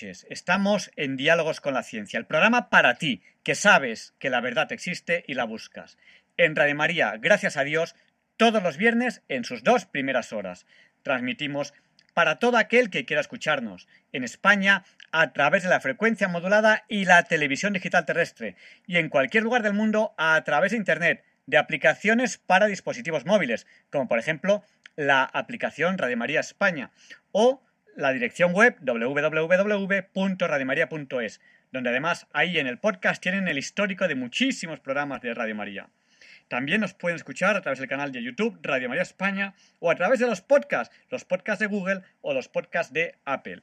Estamos en Diálogos con la Ciencia, el programa para ti, que sabes que la verdad existe y la buscas. En Radio María, gracias a Dios, todos los viernes en sus dos primeras horas. Transmitimos para todo aquel que quiera escucharnos, en España a través de la frecuencia modulada y la televisión digital terrestre, y en cualquier lugar del mundo a través de Internet, de aplicaciones para dispositivos móviles, como por ejemplo la aplicación Radio María España, o la dirección web www.radiomaria.es, donde además ahí en el podcast tienen el histórico de muchísimos programas de Radio María. También nos pueden escuchar a través del canal de YouTube Radio María España o a través de los podcasts, los podcasts de Google o los podcasts de Apple.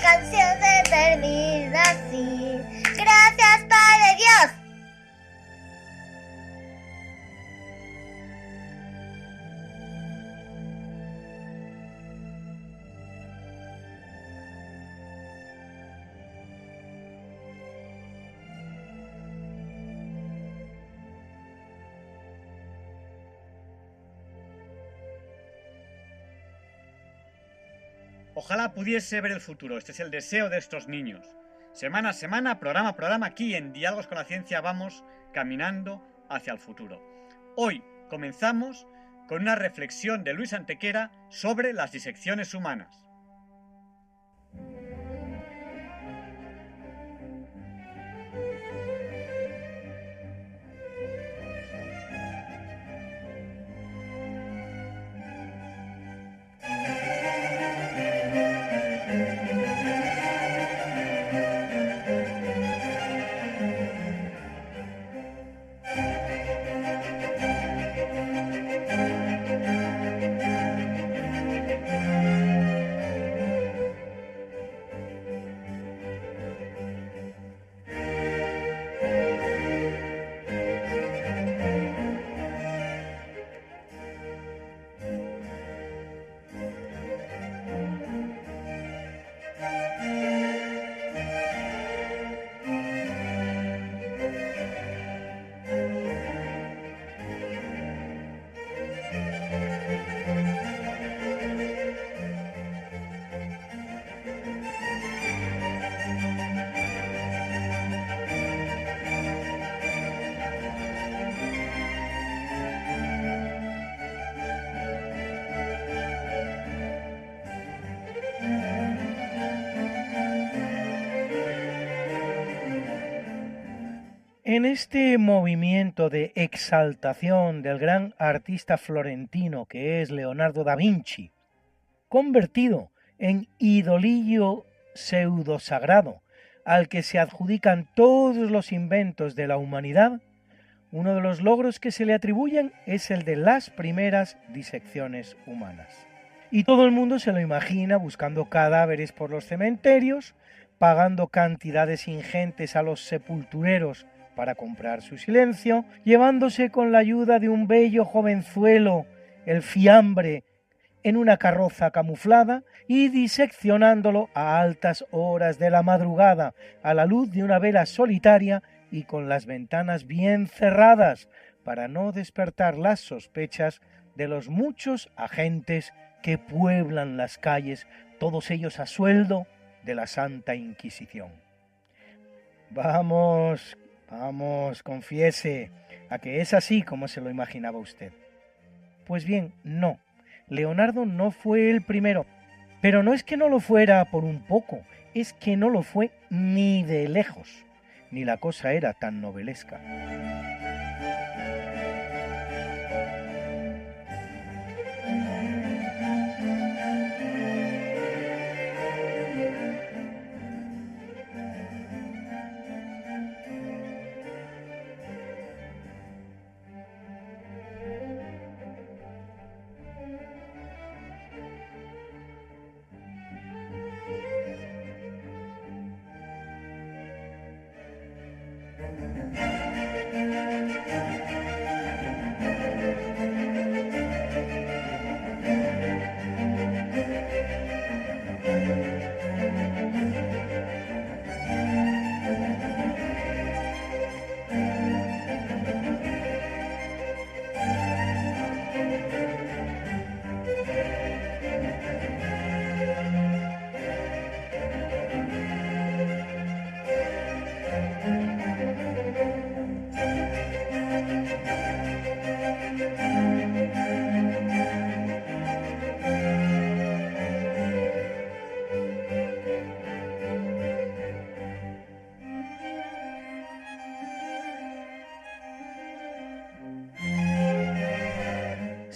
Canción se termina así. Gracias, Padre Dios. Ojalá pudiese ver el futuro, este es el deseo de estos niños. Semana a semana, programa a programa, aquí en Diálogos con la Ciencia vamos caminando hacia el futuro. Hoy comenzamos con una reflexión de Luis Antequera sobre las disecciones humanas. En este movimiento de exaltación del gran artista florentino que es Leonardo da Vinci, convertido en idolillo pseudosagrado al que se adjudican todos los inventos de la humanidad, uno de los logros que se le atribuyen es el de las primeras disecciones humanas. Y todo el mundo se lo imagina buscando cadáveres por los cementerios, pagando cantidades ingentes a los sepultureros para comprar su silencio, llevándose con la ayuda de un bello jovenzuelo el fiambre en una carroza camuflada y diseccionándolo a altas horas de la madrugada a la luz de una vela solitaria y con las ventanas bien cerradas para no despertar las sospechas de los muchos agentes que pueblan las calles, todos ellos a sueldo de la Santa Inquisición. Vamos, vamos, confiese, a que es así como se lo imaginaba usted. Pues bien, no, Leonardo no fue el primero, pero no es que no lo fuera por un poco, es que no lo fue ni de lejos, ni la cosa era tan novelesca.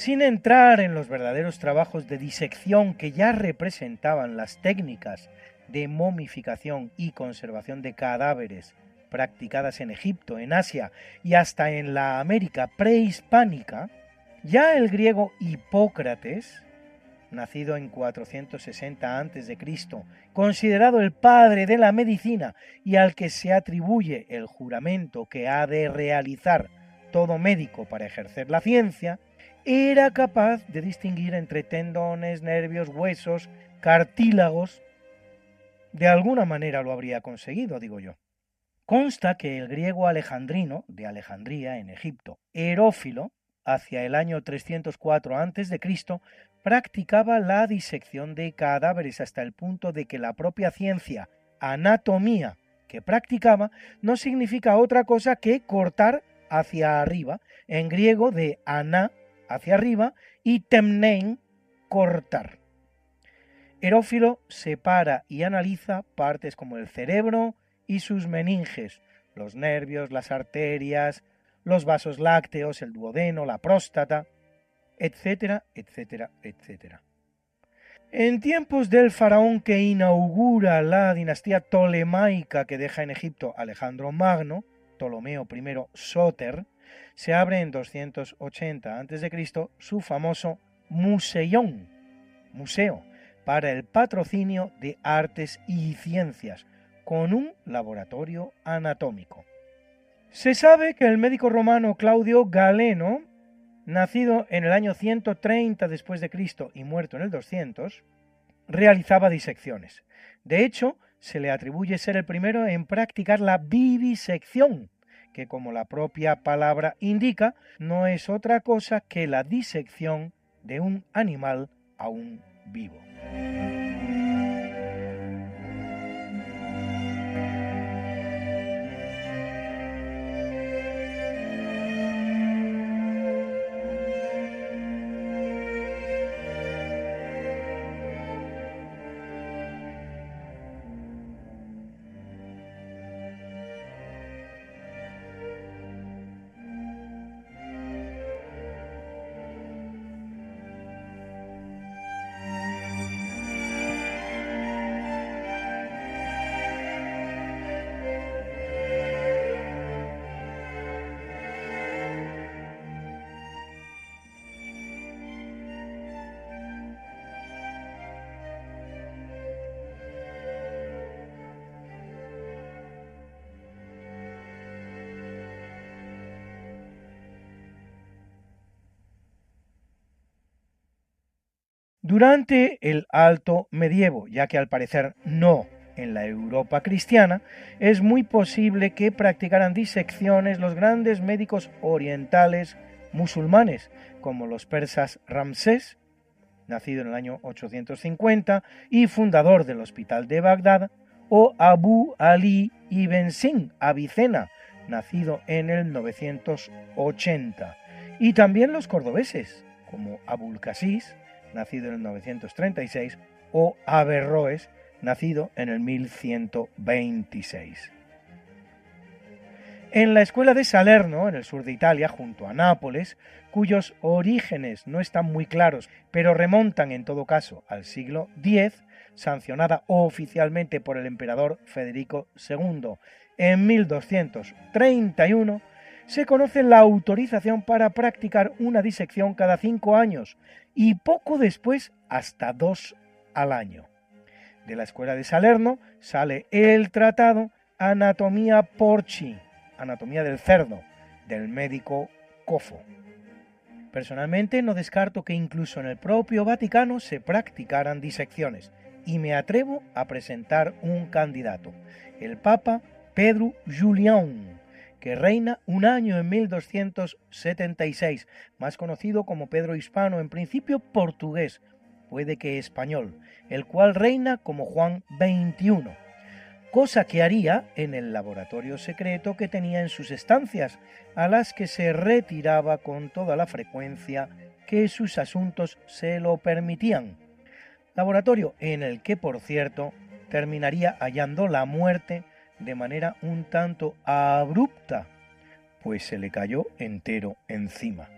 Sin entrar en los verdaderos trabajos de disección que ya representaban las técnicas de momificación y conservación de cadáveres practicadas en Egipto, en Asia y hasta en la América prehispánica, ya el griego Hipócrates, nacido en 460 a.C., considerado el padre de la medicina y al que se atribuye el juramento que ha de realizar todo médico para ejercer la ciencia, era capaz de distinguir entre tendones, nervios, huesos, cartílagos. De alguna manera lo habría conseguido, digo yo. Consta que el griego alejandrino, de Alejandría, en Egipto, Herófilo, hacia el año 304 a.C., practicaba la disección de cadáveres hasta el punto de que la propia ciencia, anatomía, que practicaba, no significa otra cosa que cortar hacia arriba, en griego de aná, hacia arriba y temnein, cortar. Herófilo separa y analiza partes como el cerebro y sus meninges, los nervios, las arterias, los vasos lácteos, el duodeno, la próstata, etcétera, etcétera, etcétera. En tiempos del faraón que inaugura la dinastía tolemaica que deja en Egipto Alejandro Magno, Ptolomeo I Soter, se abre en 280 a.C. su famoso Museión, museo, para el patrocinio de artes y ciencias, con un laboratorio anatómico. Se sabe que el médico romano Claudio Galeno, nacido en el año 130 después de Cristo y muerto en el 200, realizaba disecciones. De hecho, se le atribuye ser el primero en practicar la vivisección, que como la propia palabra indica, no es otra cosa que la disección de un animal aún vivo. Durante el Alto Medievo, ya que al parecer no en la Europa cristiana, es muy posible que practicaran disecciones los grandes médicos orientales musulmanes, como los persas Ramsés, nacido en el año 850 y fundador del Hospital de Bagdad, o Abu Ali ibn Sin, Avicena, nacido en el 980, y también los cordobeses, como Abul Qasis, nacido en el 936, o Averroes, nacido en el 1126. En la escuela de Salerno, en el sur de Italia, junto a Nápoles, cuyos orígenes no están muy claros, pero remontan en todo caso al siglo X, sancionada oficialmente por el emperador Federico II en 1231, se conoce la autorización para practicar una disección cada cinco años y poco después hasta dos al año. De la escuela de Salerno sale el tratado Anatomía Porci, Anatomía del cerdo, del médico Cofo. Personalmente no descarto que incluso en el propio Vaticano se practicaran disecciones y me atrevo a presentar un candidato, el Papa Pedro Julián, que reina un año en 1276, más conocido como Pedro Hispano, en principio portugués, puede que español, el cual reina como Juan XXI, cosa que haría en el laboratorio secreto que tenía en sus estancias, a las que se retiraba con toda la frecuencia que sus asuntos se lo permitían. Laboratorio en el que, por cierto, terminaría hallando la muerte de manera un tanto abrupta, pues se le cayó entero encima.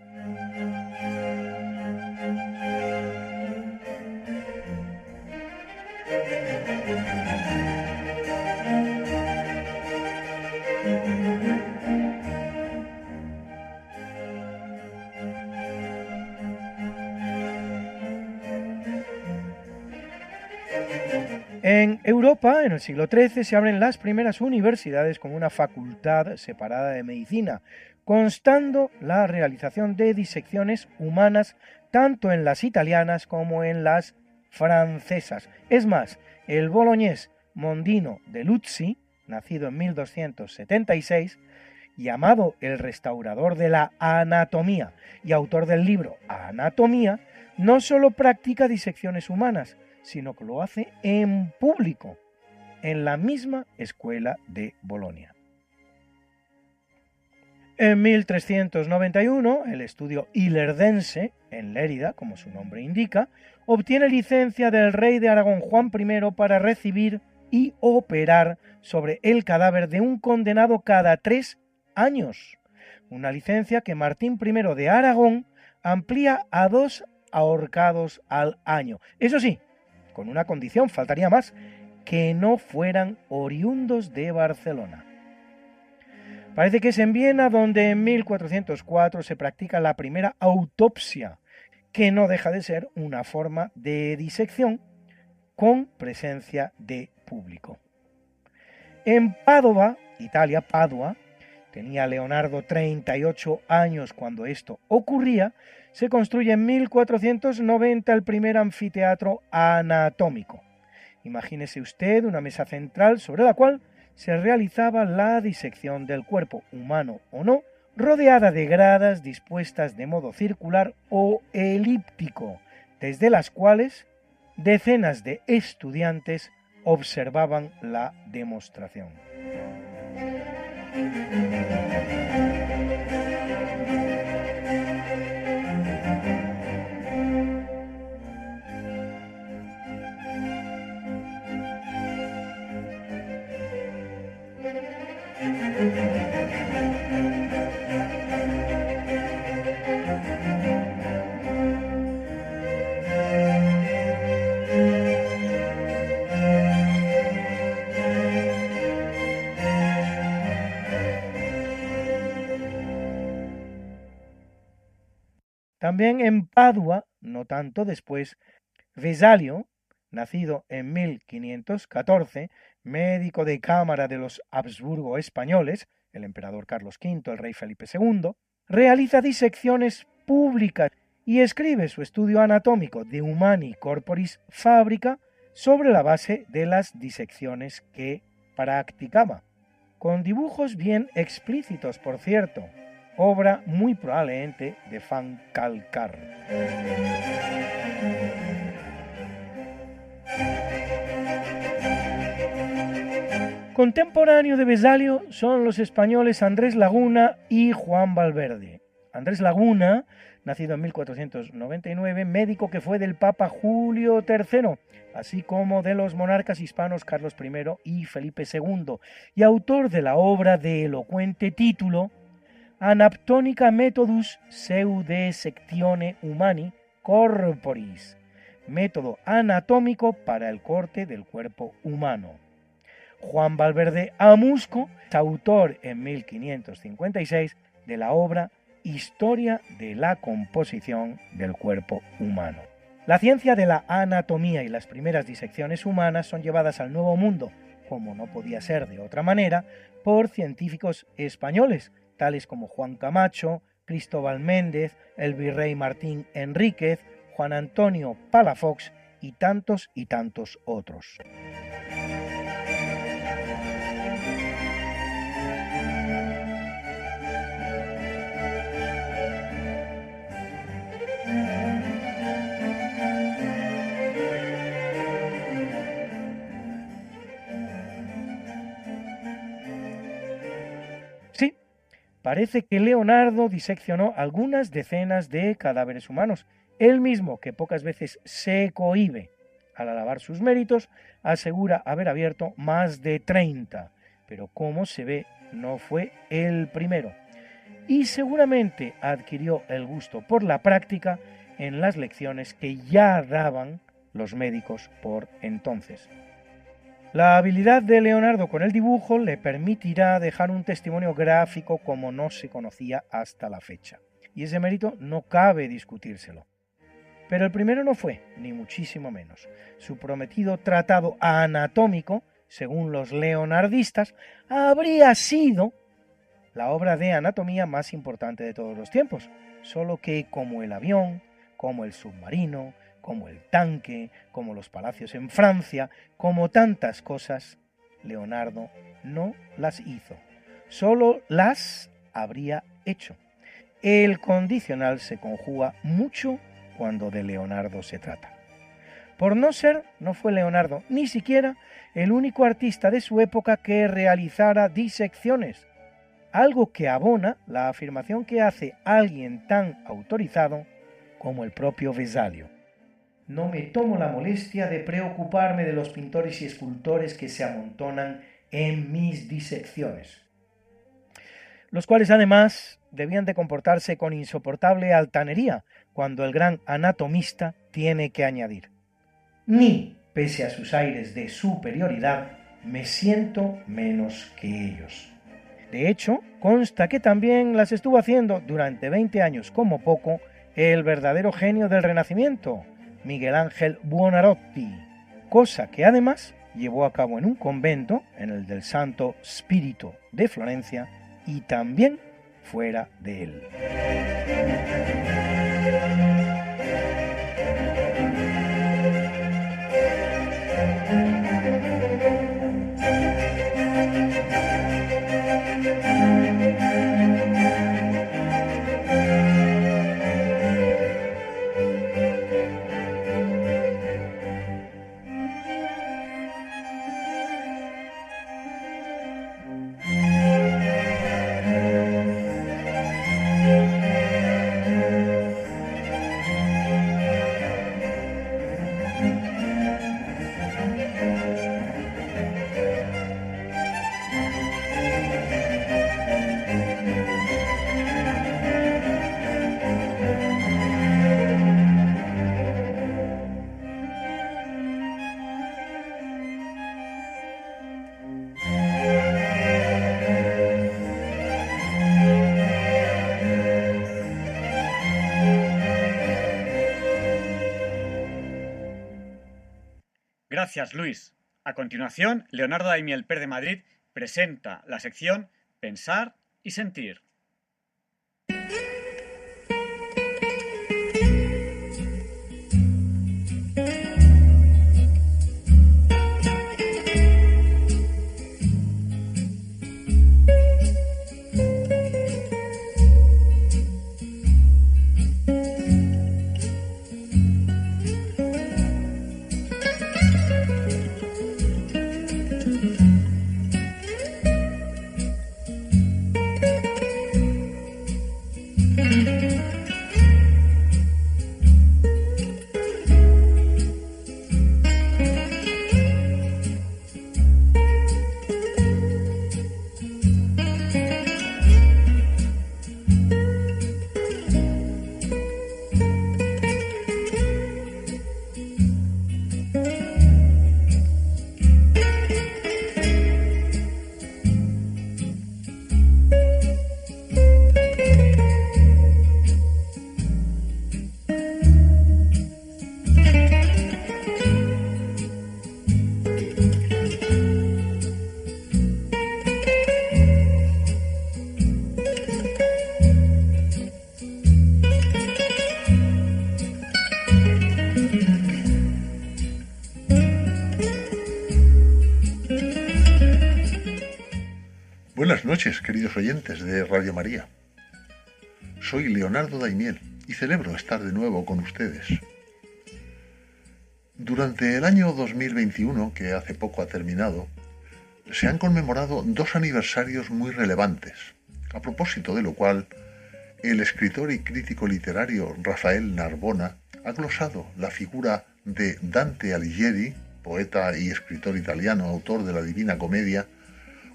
En Europa, en el siglo XIII, se abren las primeras universidades con una facultad separada de medicina, constando la realización de disecciones humanas tanto en las italianas como en las francesas. Es más, el boloñés Mondino de Luzzi, nacido en 1276, llamado el restaurador de la anatomía y autor del libro Anatomía, no solo practica disecciones humanas, sino que lo hace en público, en la misma escuela de Bolonia. En 1391, el estudio Ilerdense, en Lérida, como su nombre indica, obtiene licencia del rey de Aragón Juan I para recibir y operar sobre el cadáver de un condenado cada tres años, una licencia que Martín I de Aragón amplía a dos ahorcados al año. Eso sí, con una condición, faltaría más, que no fueran oriundos de Barcelona. Parece que es en Viena donde en 1404 se practica la primera autopsia, que no deja de ser una forma de disección con presencia de público. En Padova, Italia, Padua, tenía Leonardo 38 años cuando esto ocurría, se construye en 1490 el primer anfiteatro anatómico. Imagínese usted una mesa central sobre la cual se realizaba la disección del cuerpo, humano o no, rodeada de gradas dispuestas de modo circular o elíptico, desde las cuales decenas de estudiantes observaban la demostración. También en Padua, no tanto después, Vesalio, nacido en 1514, médico de cámara de los Habsburgo españoles, el emperador Carlos V, el rey Felipe II, realiza disecciones públicas y escribe su estudio anatómico de Humani Corporis Fabrica sobre la base de las disecciones que practicaba, con dibujos bien explícitos, por cierto, obra muy probablemente de Van Calcar. Contemporáneo de Besalio son los españoles Andrés Laguna y Juan Valverde. Andrés Laguna, nacido en 1499, médico que fue del Papa Julio III, así como de los monarcas hispanos Carlos I y Felipe II, y autor de la obra de elocuente título Anaptonica Methodus Seude Sectione Humani Corporis, método anatómico para el corte del cuerpo humano. Juan Valverde Amusco, autor en 1556 de la obra Historia de la composición del cuerpo humano. La ciencia de la anatomía y las primeras disecciones humanas son llevadas al Nuevo Mundo, como no podía ser de otra manera, por científicos españoles, tales como Juan Camacho, Cristóbal Méndez, el virrey Martín Enríquez, Juan Antonio Palafox y tantos y tantos otros. Parece que Leonardo diseccionó algunas decenas de cadáveres humanos. Él mismo, que pocas veces se cohibe al alabar sus méritos, asegura haber abierto más de 30. Pero como se ve, no fue el primero. Y seguramente adquirió el gusto por la práctica en las lecciones que ya daban los médicos por entonces. La habilidad de Leonardo con el dibujo le permitirá dejar un testimonio gráfico como no se conocía hasta la fecha. Y ese mérito no cabe discutírselo. Pero el primero no fue, ni muchísimo menos. Su prometido tratado anatómico, según los leonardistas, habría sido la obra de anatomía más importante de todos los tiempos, solo que como el avión, como el submarino, como el tanque, como los palacios en Francia, como tantas cosas, Leonardo no las hizo, solo las habría hecho. El condicional se conjuga mucho cuando de Leonardo se trata. Por no ser, no fue Leonardo ni siquiera el único artista de su época que realizara disecciones, algo que abona la afirmación que hace alguien tan autorizado como el propio Vesalio no me tomo la molestia de preocuparme de los pintores y escultores que se amontonan en mis disecciones, los cuales además debían de comportarse con insoportable altanería cuando el gran anatomista tiene que añadir, ni, pese a sus aires de superioridad, me siento menos que ellos. De hecho, consta que también las estuvo haciendo durante 20 años como poco el verdadero genio del Renacimiento, Miguel Ángel Buonarroti, cosa que además llevó a cabo en un convento, en el del Santo Espíritu de Florencia, y también fuera de él. Gracias, Luis. A continuación, Leonardo Daimiel-Per de Madrid presenta la sección Pensar y Sentir. Queridos oyentes de Radio María. Soy Leonardo Daimiel y celebro estar de nuevo con ustedes. Durante el año 2021, que hace poco ha terminado, se han conmemorado dos aniversarios muy relevantes, a propósito de lo cual el escritor y crítico literario Rafael Narbona ha glosado la figura de Dante Alighieri, poeta y escritor italiano, autor de la Divina Comedia,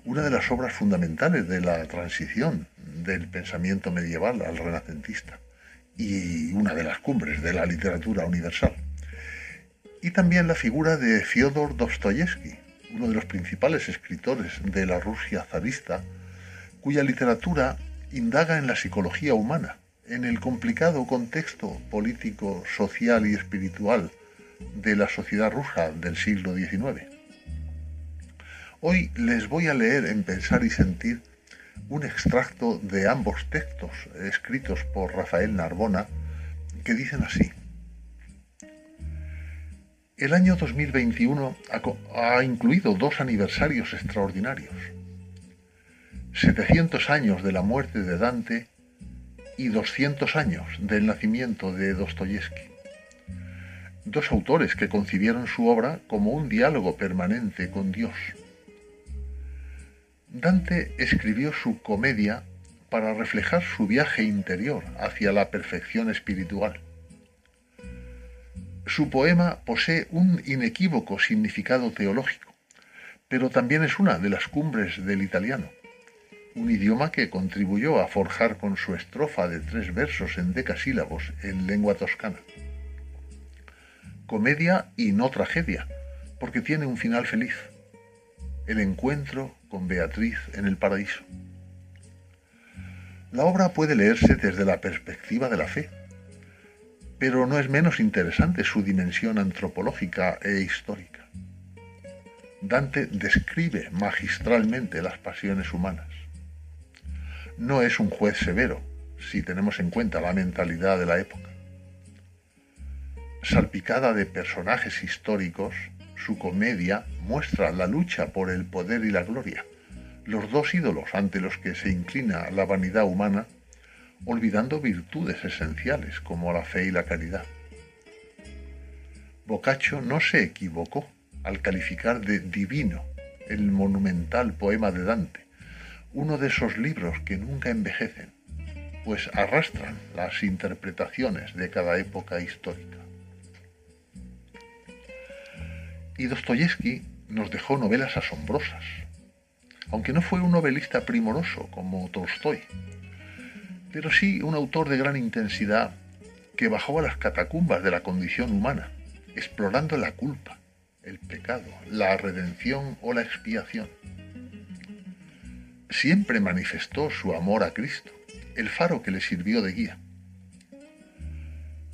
una de las obras fundamentales de la transición del pensamiento medieval al renacentista y una de las cumbres de la literatura universal. Y también la figura de Fyodor Dostoyevsky, uno de los principales escritores de la Rusia zarista, cuya literatura indaga en la psicología humana, en el complicado contexto político, social y espiritual de la sociedad rusa del siglo XIX. Hoy les voy a leer en Pensar y Sentir un extracto de ambos textos escritos por Rafael Narbona que dicen así. El año 2021 ha incluido dos aniversarios extraordinarios. 700 años de la muerte de Dante y 200 años del nacimiento de Dostoyevsky. Dos autores que concibieron su obra como un diálogo permanente con Dios. Dante escribió su comedia para reflejar su viaje interior hacia la perfección espiritual. Su poema posee un inequívoco significado teológico, pero también es una de las cumbres del italiano un idioma que contribuyó a forjar con su estrofa de tres versos en decasílabos en lengua toscana. Comedia y no tragedia, porque tiene un final feliz, el encuentro con Beatriz en el paraíso. La obra puede leerse desde la perspectiva de la fe, pero no es menos interesante su dimensión antropológica e histórica. Dante describe magistralmente las pasiones humanas no es un juez severo, si tenemos en cuenta la mentalidad de la época. Salpicada de personajes históricos, su comedia muestra la lucha por el poder y la gloria, los dos ídolos ante los que se inclina la vanidad humana, olvidando virtudes esenciales como la fe y la caridad. Boccaccio no se equivocó al calificar de divino el monumental poema de Dante, uno de esos libros que nunca envejecen, pues arrastran las interpretaciones de cada época histórica. Y Dostoyevsky nos dejó novelas asombrosas, aunque no fue un novelista primoroso como Tolstoy, pero sí un autor de gran intensidad que bajó a las catacumbas de la condición humana, explorando la culpa, el pecado, la redención o la expiación siempre manifestó su amor a Cristo, el faro que le sirvió de guía.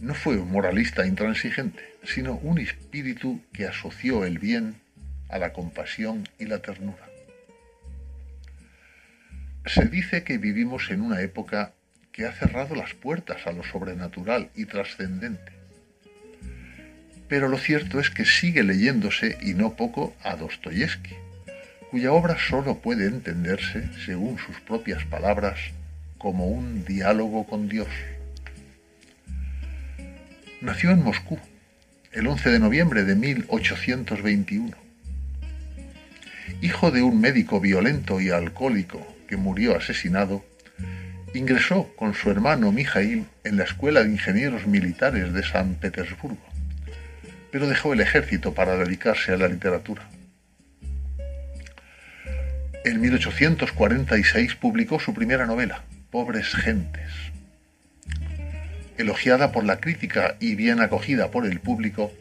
No fue un moralista intransigente, sino un espíritu que asoció el bien a la compasión y la ternura. Se dice que vivimos en una época que ha cerrado las puertas a lo sobrenatural y trascendente. Pero lo cierto es que sigue leyéndose y no poco a Dostoyevsky, cuya obra sólo puede entenderse, según sus propias palabras, como un diálogo con Dios. Nació en Moscú el 11 de noviembre de 1821. Hijo de un médico violento y alcohólico que murió asesinado, ingresó con su hermano Mijail en la Escuela de Ingenieros Militares de San Petersburgo, pero dejó el ejército para dedicarse a la literatura. En 1846 publicó su primera novela, Pobres Gentes. Elogiada por la crítica y bien acogida por el público,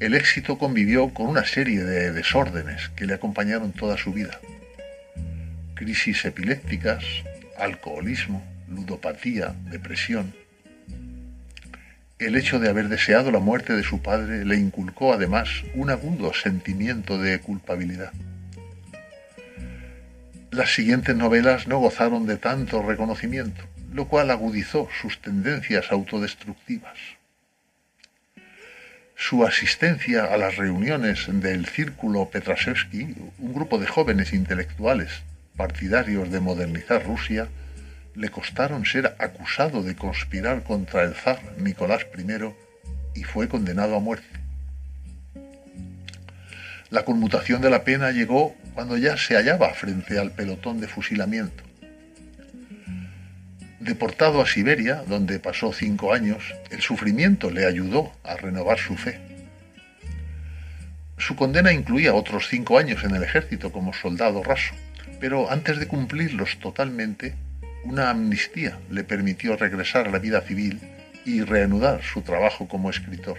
el éxito convivió con una serie de desórdenes que le acompañaron toda su vida. Crisis epilépticas, alcoholismo, ludopatía, depresión. El hecho de haber deseado la muerte de su padre le inculcó además un agudo sentimiento de culpabilidad. Las siguientes novelas no gozaron de tanto reconocimiento, lo cual agudizó sus tendencias autodestructivas. Su asistencia a las reuniones del Círculo Petrasevsky, un grupo de jóvenes intelectuales partidarios de modernizar Rusia, le costaron ser acusado de conspirar contra el zar Nicolás I y fue condenado a muerte. La conmutación de la pena llegó cuando ya se hallaba frente al pelotón de fusilamiento. Deportado a Siberia, donde pasó cinco años, el sufrimiento le ayudó a renovar su fe. Su condena incluía otros cinco años en el ejército como soldado raso, pero antes de cumplirlos totalmente, una amnistía le permitió regresar a la vida civil y reanudar su trabajo como escritor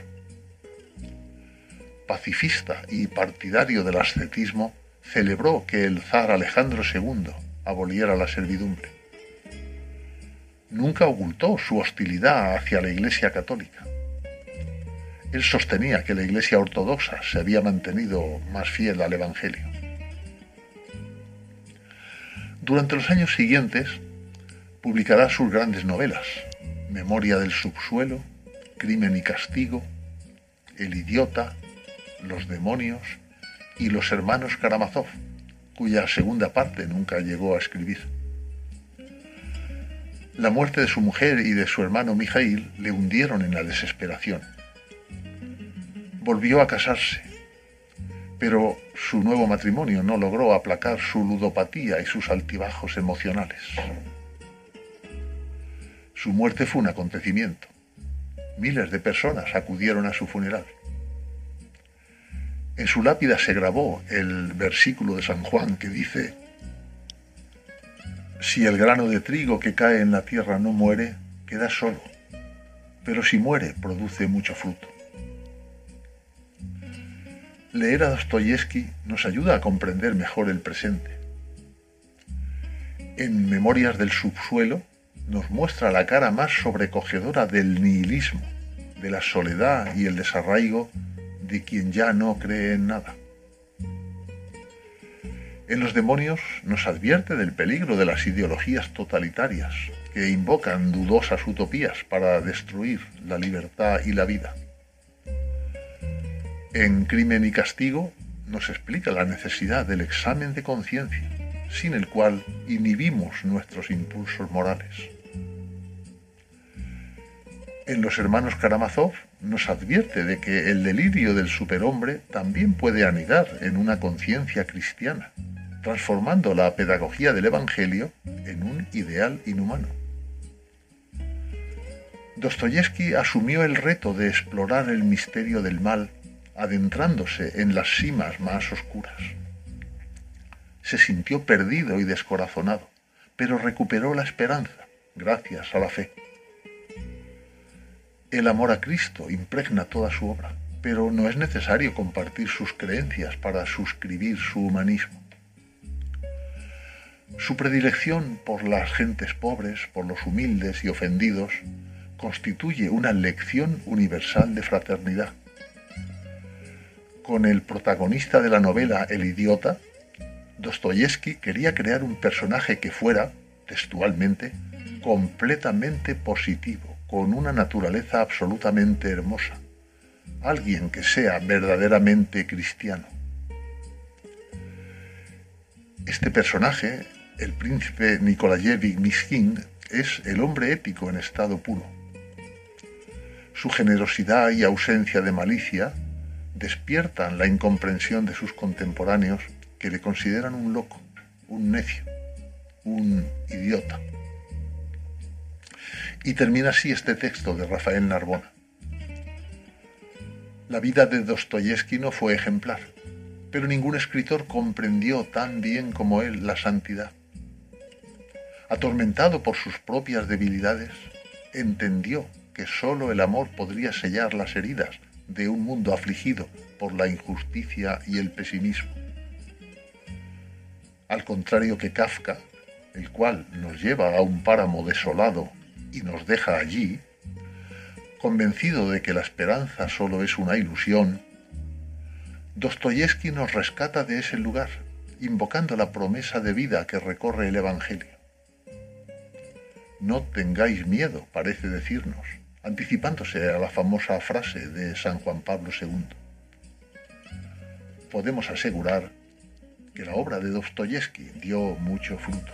pacifista y partidario del ascetismo, celebró que el zar Alejandro II aboliera la servidumbre. Nunca ocultó su hostilidad hacia la Iglesia católica. Él sostenía que la Iglesia ortodoxa se había mantenido más fiel al Evangelio. Durante los años siguientes publicará sus grandes novelas, Memoria del subsuelo, Crimen y castigo, El idiota, los demonios y Los hermanos Karamazov, cuya segunda parte nunca llegó a escribir. La muerte de su mujer y de su hermano Mijail le hundieron en la desesperación. Volvió a casarse, pero su nuevo matrimonio no logró aplacar su ludopatía y sus altibajos emocionales. Su muerte fue un acontecimiento. Miles de personas acudieron a su funeral. En su lápida se grabó el versículo de San Juan que dice, si el grano de trigo que cae en la tierra no muere, queda solo, pero si muere, produce mucho fruto. Leer a Dostoyevsky nos ayuda a comprender mejor el presente. En Memorias del Subsuelo nos muestra la cara más sobrecogedora del nihilismo, de la soledad y el desarraigo de quien ya no cree en nada. En los demonios nos advierte del peligro de las ideologías totalitarias que invocan dudosas utopías para destruir la libertad y la vida. En Crimen y Castigo nos explica la necesidad del examen de conciencia, sin el cual inhibimos nuestros impulsos morales. En Los Hermanos Karamazov nos advierte de que el delirio del superhombre también puede anidar en una conciencia cristiana, transformando la pedagogía del Evangelio en un ideal inhumano. Dostoyevsky asumió el reto de explorar el misterio del mal, adentrándose en las cimas más oscuras. Se sintió perdido y descorazonado, pero recuperó la esperanza gracias a la fe. El amor a Cristo impregna toda su obra, pero no es necesario compartir sus creencias para suscribir su humanismo. Su predilección por las gentes pobres, por los humildes y ofendidos, constituye una lección universal de fraternidad. Con el protagonista de la novela El idiota, Dostoyevsky quería crear un personaje que fuera, textualmente, completamente positivo, con una naturaleza absolutamente hermosa, alguien que sea verdaderamente cristiano. Este personaje, el príncipe Nikolayevich Miskin, es el hombre ético en estado puro. Su generosidad y ausencia de malicia despiertan la incomprensión de sus contemporáneos que le consideran un loco, un necio, un idiota. Y termina así este texto de Rafael Narbona. La vida de Dostoyevsky no fue ejemplar, pero ningún escritor comprendió tan bien como él la santidad. Atormentado por sus propias debilidades, entendió que sólo el amor podría sellar las heridas de un mundo afligido por la injusticia y el pesimismo. Al contrario que Kafka, el cual nos lleva a un páramo desolado y nos deja allí, convencido de que la esperanza solo es una ilusión, Dostoyevsky nos rescata de ese lugar, invocando la promesa de vida que recorre el Evangelio. No tengáis miedo, parece decirnos, anticipándose a la famosa frase de San Juan Pablo II. Podemos asegurar que la obra de Dostoyevsky dio mucho fruto.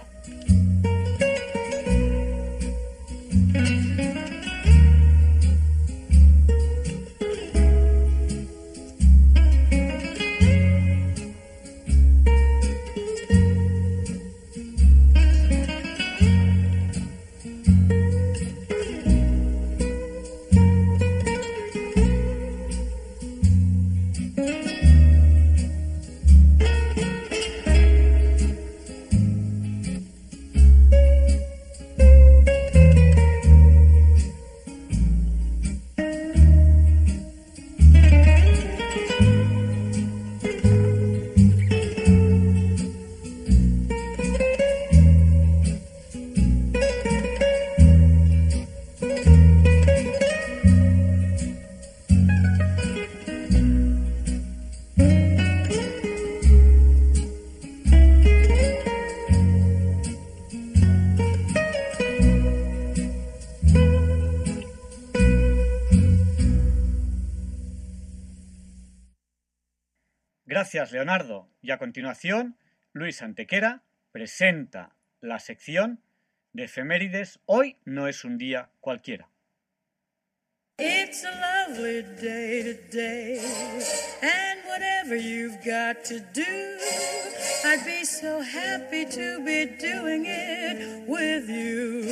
Gracias, Leonardo. Y a continuación, Luis Antequera presenta la sección de efemérides. Hoy no es un día cualquiera. It's a lovely day today, and whatever you've got to do, I'd be so happy to be doing it with you.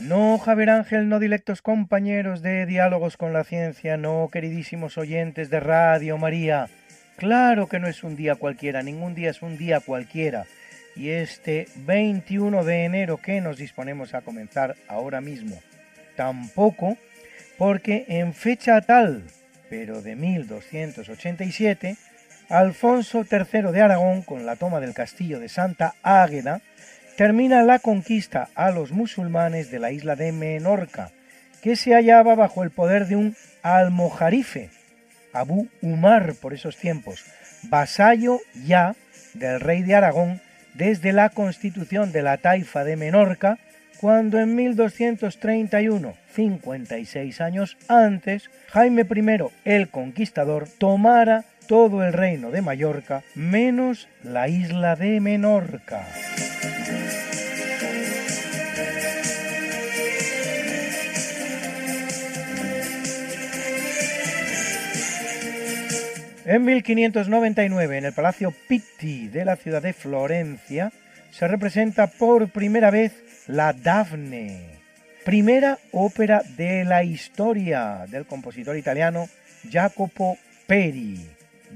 No, Javier Ángel, no directos compañeros de Diálogos con la Ciencia, no, queridísimos oyentes de Radio María. Claro que no es un día cualquiera, ningún día es un día cualquiera. Y este 21 de enero que nos disponemos a comenzar ahora mismo, tampoco, porque en fecha tal, pero de 1287, Alfonso III de Aragón, con la toma del castillo de Santa Águeda, termina la conquista a los musulmanes de la isla de Menorca, que se hallaba bajo el poder de un almojarife, Abu Umar por esos tiempos, vasallo ya del rey de Aragón desde la constitución de la taifa de Menorca, cuando en 1231, 56 años antes, Jaime I el Conquistador tomara todo el reino de Mallorca menos la isla de Menorca. En 1599, en el Palacio Pitti de la ciudad de Florencia, se representa por primera vez la Dafne, primera ópera de la historia del compositor italiano Jacopo Peri.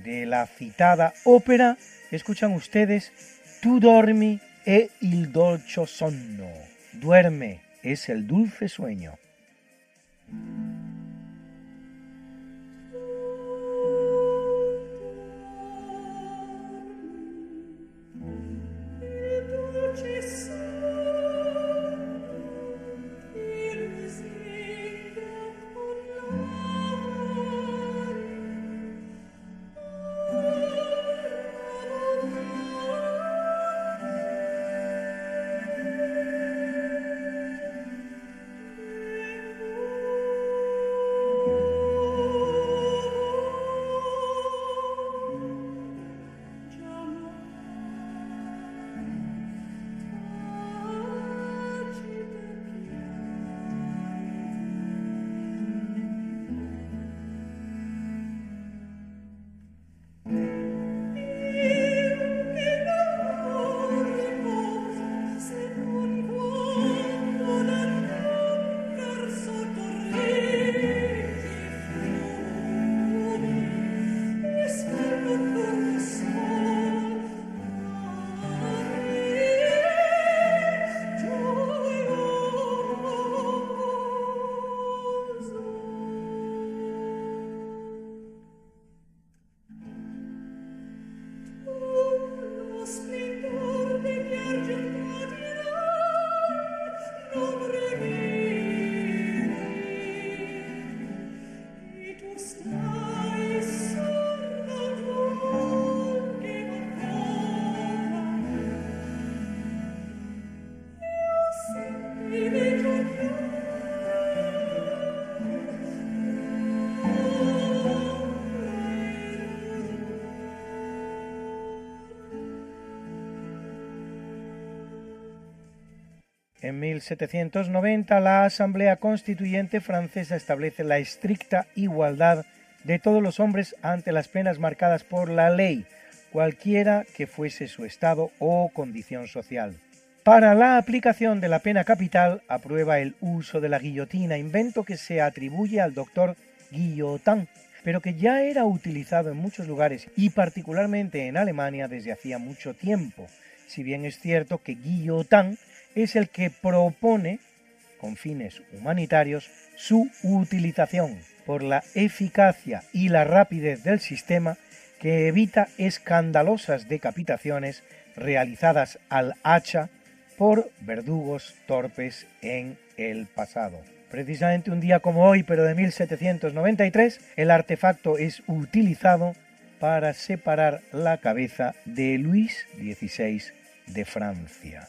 De la citada ópera escuchan ustedes Tu dormi e il dolce sonno. Duerme es el dulce sueño. En 1790 la Asamblea Constituyente francesa establece la estricta igualdad de todos los hombres ante las penas marcadas por la ley, cualquiera que fuese su estado o condición social. Para la aplicación de la pena capital aprueba el uso de la guillotina, invento que se atribuye al doctor Guillotin, pero que ya era utilizado en muchos lugares y particularmente en Alemania desde hacía mucho tiempo, si bien es cierto que Guillotin es el que propone, con fines humanitarios, su utilización por la eficacia y la rapidez del sistema que evita escandalosas decapitaciones realizadas al hacha por verdugos torpes en el pasado. Precisamente un día como hoy, pero de 1793, el artefacto es utilizado para separar la cabeza de Luis XVI de Francia.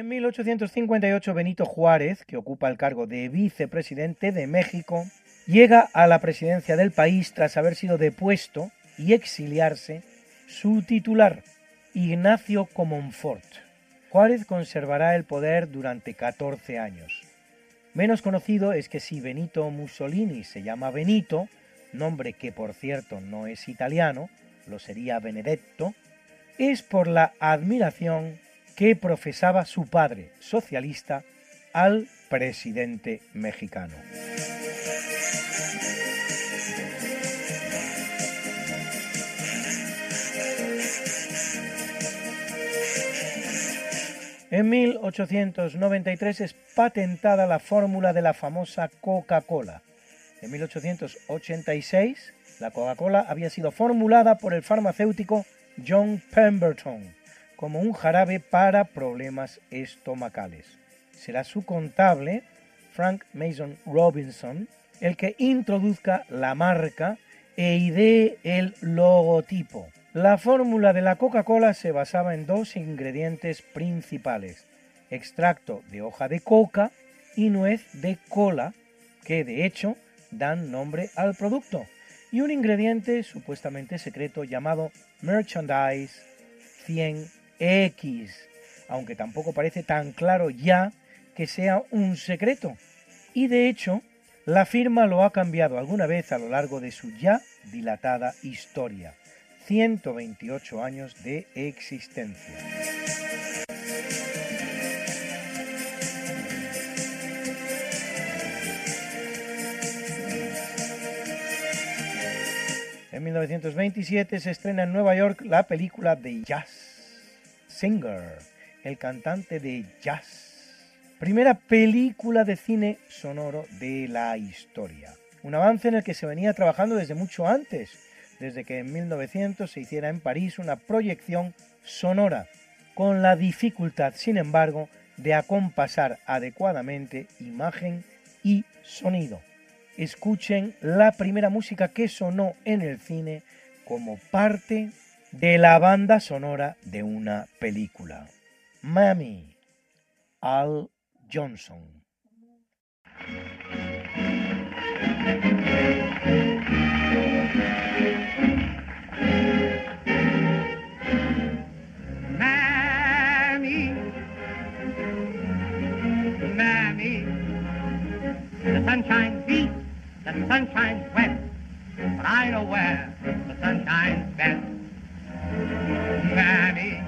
En 1858 Benito Juárez, que ocupa el cargo de vicepresidente de México, llega a la presidencia del país tras haber sido depuesto y exiliarse su titular, Ignacio Comonfort. Juárez conservará el poder durante 14 años. Menos conocido es que si Benito Mussolini se llama Benito, nombre que por cierto no es italiano, lo sería Benedetto, es por la admiración que profesaba su padre socialista al presidente mexicano. En 1893 es patentada la fórmula de la famosa Coca-Cola. En 1886 la Coca-Cola había sido formulada por el farmacéutico John Pemberton como un jarabe para problemas estomacales. Será su contable, Frank Mason Robinson, el que introduzca la marca e idee el logotipo. La fórmula de la Coca-Cola se basaba en dos ingredientes principales, extracto de hoja de coca y nuez de cola, que de hecho dan nombre al producto, y un ingrediente supuestamente secreto llamado Merchandise 100X, aunque tampoco parece tan claro ya que sea un secreto. Y de hecho, la firma lo ha cambiado alguna vez a lo largo de su ya dilatada historia. 128 años de existencia. En 1927 se estrena en Nueva York la película The Jazz Singer, el cantante de jazz. Primera película de cine sonoro de la historia. Un avance en el que se venía trabajando desde mucho antes, desde que en 1900 se hiciera en París una proyección sonora, con la dificultad, sin embargo, de acompasar adecuadamente imagen y sonido. Escuchen la primera música que sonó en el cine como parte de la banda sonora de una película. Mami, Al Johnson. Mami, Mami, the sun shines east, the sun shines west, but I know where the sun shines. Mammy,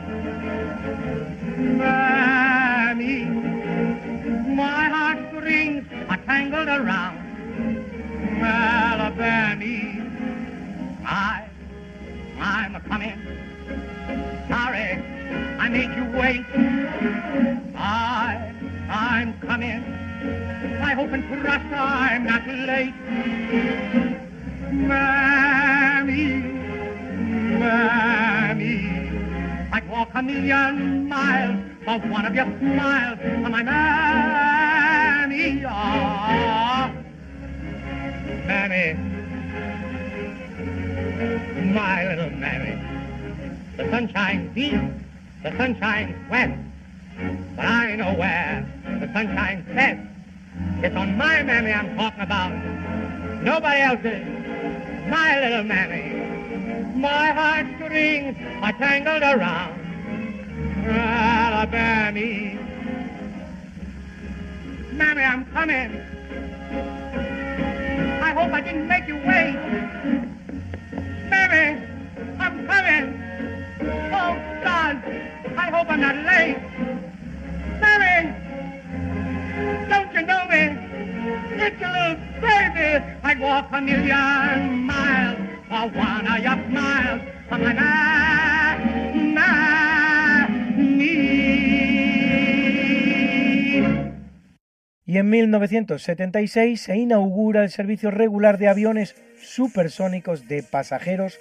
Mammy, my heartstrings are tangled around Alabama. I, I'm a coming. Sorry, I made you wait. I, I'm coming. I hope and trust I'm not late. Mammy, Mammy, I'd walk a million miles for one of your smiles. Oh, my Mammy, ah, Mammy, my little Mammy. The sun shines east, the sun shines west, but I know where the sun shines best. It's on my mammy I'm talking about. Nobody else's. My little mammy. My heartstrings are tangled around Alabama. Mammy, I'm coming. I hope I didn't make you wait. Mammy, I'm coming. Oh, God, I hope I'm not late. Mammy, don't you know me? It's a little baby. I'd walk a million miles Y en 1976 se inaugura el servicio regular de aviones supersónicos de pasajeros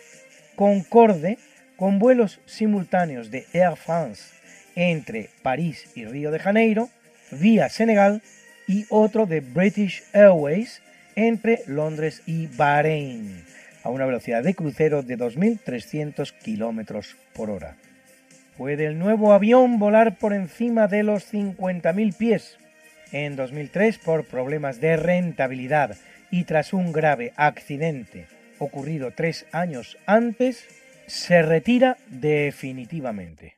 Concorde con vuelos simultáneos de Air France entre París y Río de Janeiro, vía Senegal, y otro de British Airways entre Londres y Bahrein, a una velocidad de crucero de 2.300 km por hora. Puede el nuevo avión volar por encima de los 50.000 pies. En 2003, por problemas de rentabilidad y tras un grave accidente ocurrido tres años antes, se retira definitivamente.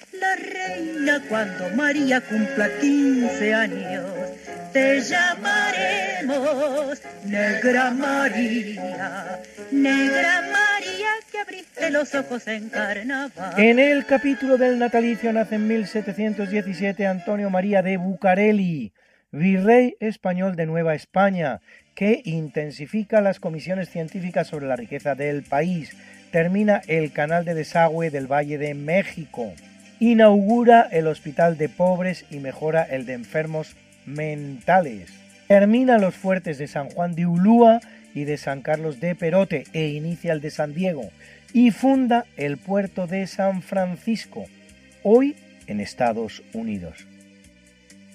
la reina cuando María cumpla 15 años. Te llamaremos Negra María, Negra María que abriste los ojos en carnaval. En el capítulo del natalicio nace en 1717 Antonio María de Bucareli, virrey español de Nueva España, que intensifica las comisiones científicas sobre la riqueza del país, termina el canal de desagüe del Valle de México, inaugura el Hospital de Pobres y mejora el de enfermos mentales. Termina los fuertes de San Juan de Ulúa y de San Carlos de Perote e inicia el de San Diego y funda el puerto de San Francisco, hoy en Estados Unidos.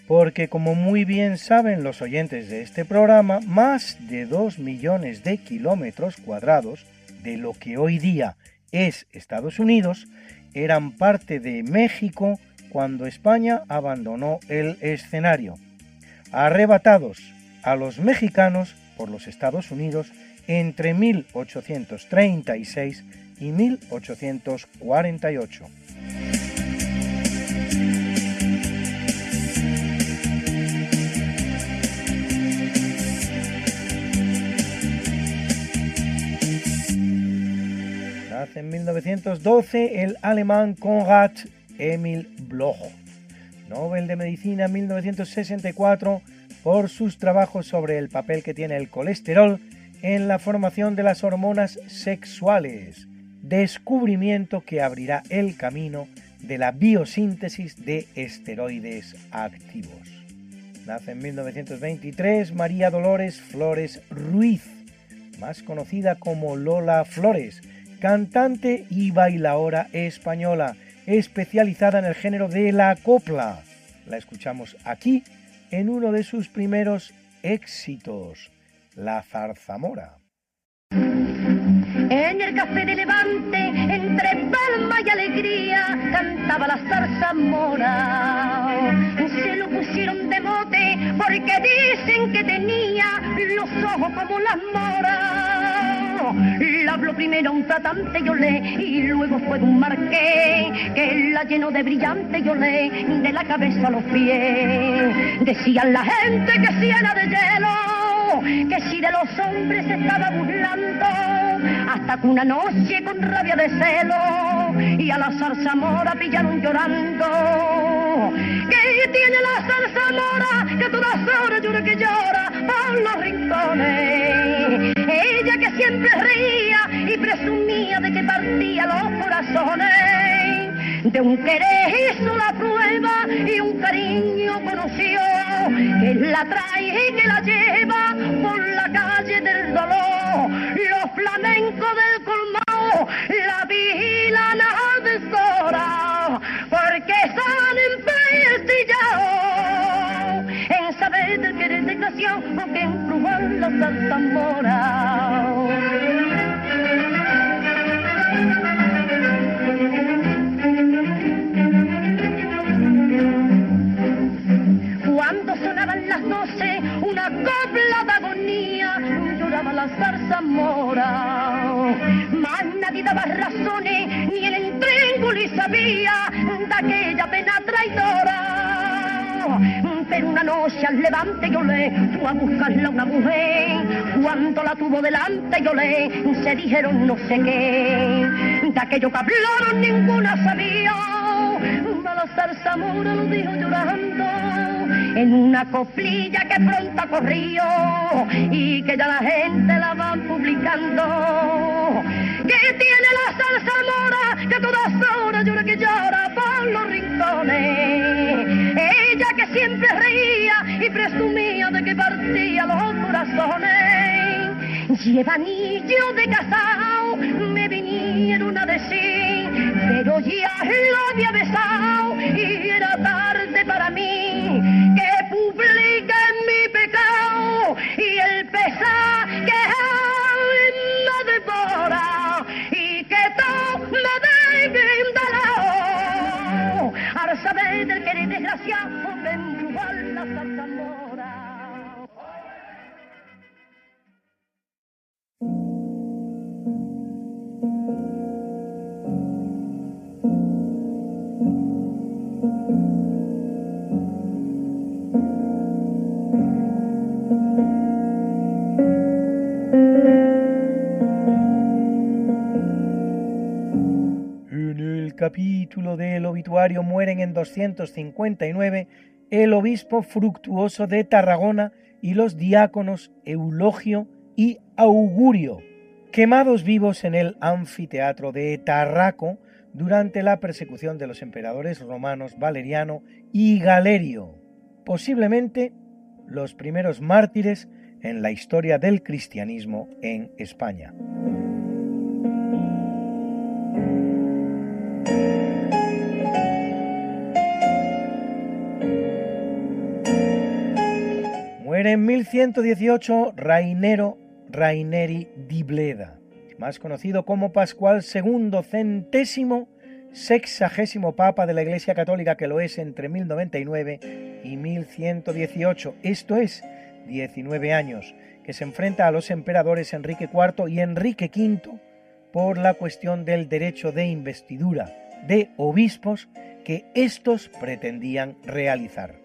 Porque como muy bien saben los oyentes de este programa, más de 2 millones de kilómetros cuadrados de lo que hoy día es Estados Unidos eran parte de México cuando España abandonó el escenario arrebatados a los mexicanos por los Estados Unidos entre 1836 y 1848. Nace en 1912 el alemán Konrad Emil Bloch Nobel de Medicina en 1964 por sus trabajos sobre el papel que tiene el colesterol en la formación de las hormonas sexuales, descubrimiento que abrirá el camino de la biosíntesis de esteroides activos. Nace en 1923 María Dolores Flores Ruiz, más conocida como Lola Flores, cantante y bailaora española, especializada en el género de la copla. La escuchamos aquí en uno de sus primeros éxitos, La zarzamora. En el café de Levante, entre palma y alegría, zarzamora. Se lo pusieron de mote porque dicen que tenía los ojos como las moras. La habló primero un tratante, yo le, y luego fue un marqués que la llenó de brillante, yo le, de la cabeza a los pies. Decían la gente que si era de hielo, que si de los hombres estaba burlando, hasta que una noche con rabia de celo y a la zarzamora pillaron llorando. Que tiene la zarzamora que todas horas llora que llora por los rincones. Que siempre reía y presumía de que partía los corazones. De un querer hizo la prueba y un cariño conoció que la trae y que la lleva por la calle del dolor. Los flamencos del colmado la vigilan a deshora porque están empestillados desgraciado que embrujó la Cuando sonaban las doce, una copla de agonía, lloraba la zarzamora. Más nadie daba razones, ni el entrénguli sabía de aquella pena traidora. Pero una noche al levante yo le fue a buscarla una mujer. Cuando la tuvo delante yo le se dijeron no sé qué. De aquello que hablaron ninguna sabía. La zarzamora lo dijo llorando en una coplilla que pronto corrió y que ya la gente la van publicando. Que tiene la zarzamora que todas horas llora que llora por los rincones. Ella siempre reía y presumía de que partía los corazones. Lleva anillo de casao, me vinieron a decir, pero ya lo había besado y era tarde capítulo del obituario mueren en 259 el obispo fructuoso de Tarragona y los diáconos Eulogio y Augurio, quemados vivos en el anfiteatro de Tarraco durante la persecución de los emperadores romanos Valeriano y Galerio, posiblemente los primeros mártires en la historia del cristianismo en España. En 1118 Rainero Raineri di Bleda, más conocido como Pascual II centésimo sexagésimo papa de la Iglesia Católica que lo es entre 1099 y 1118, esto es 19 años, que se enfrenta a los emperadores Enrique IV y Enrique V por la cuestión del derecho de investidura de obispos que éstos pretendían realizar.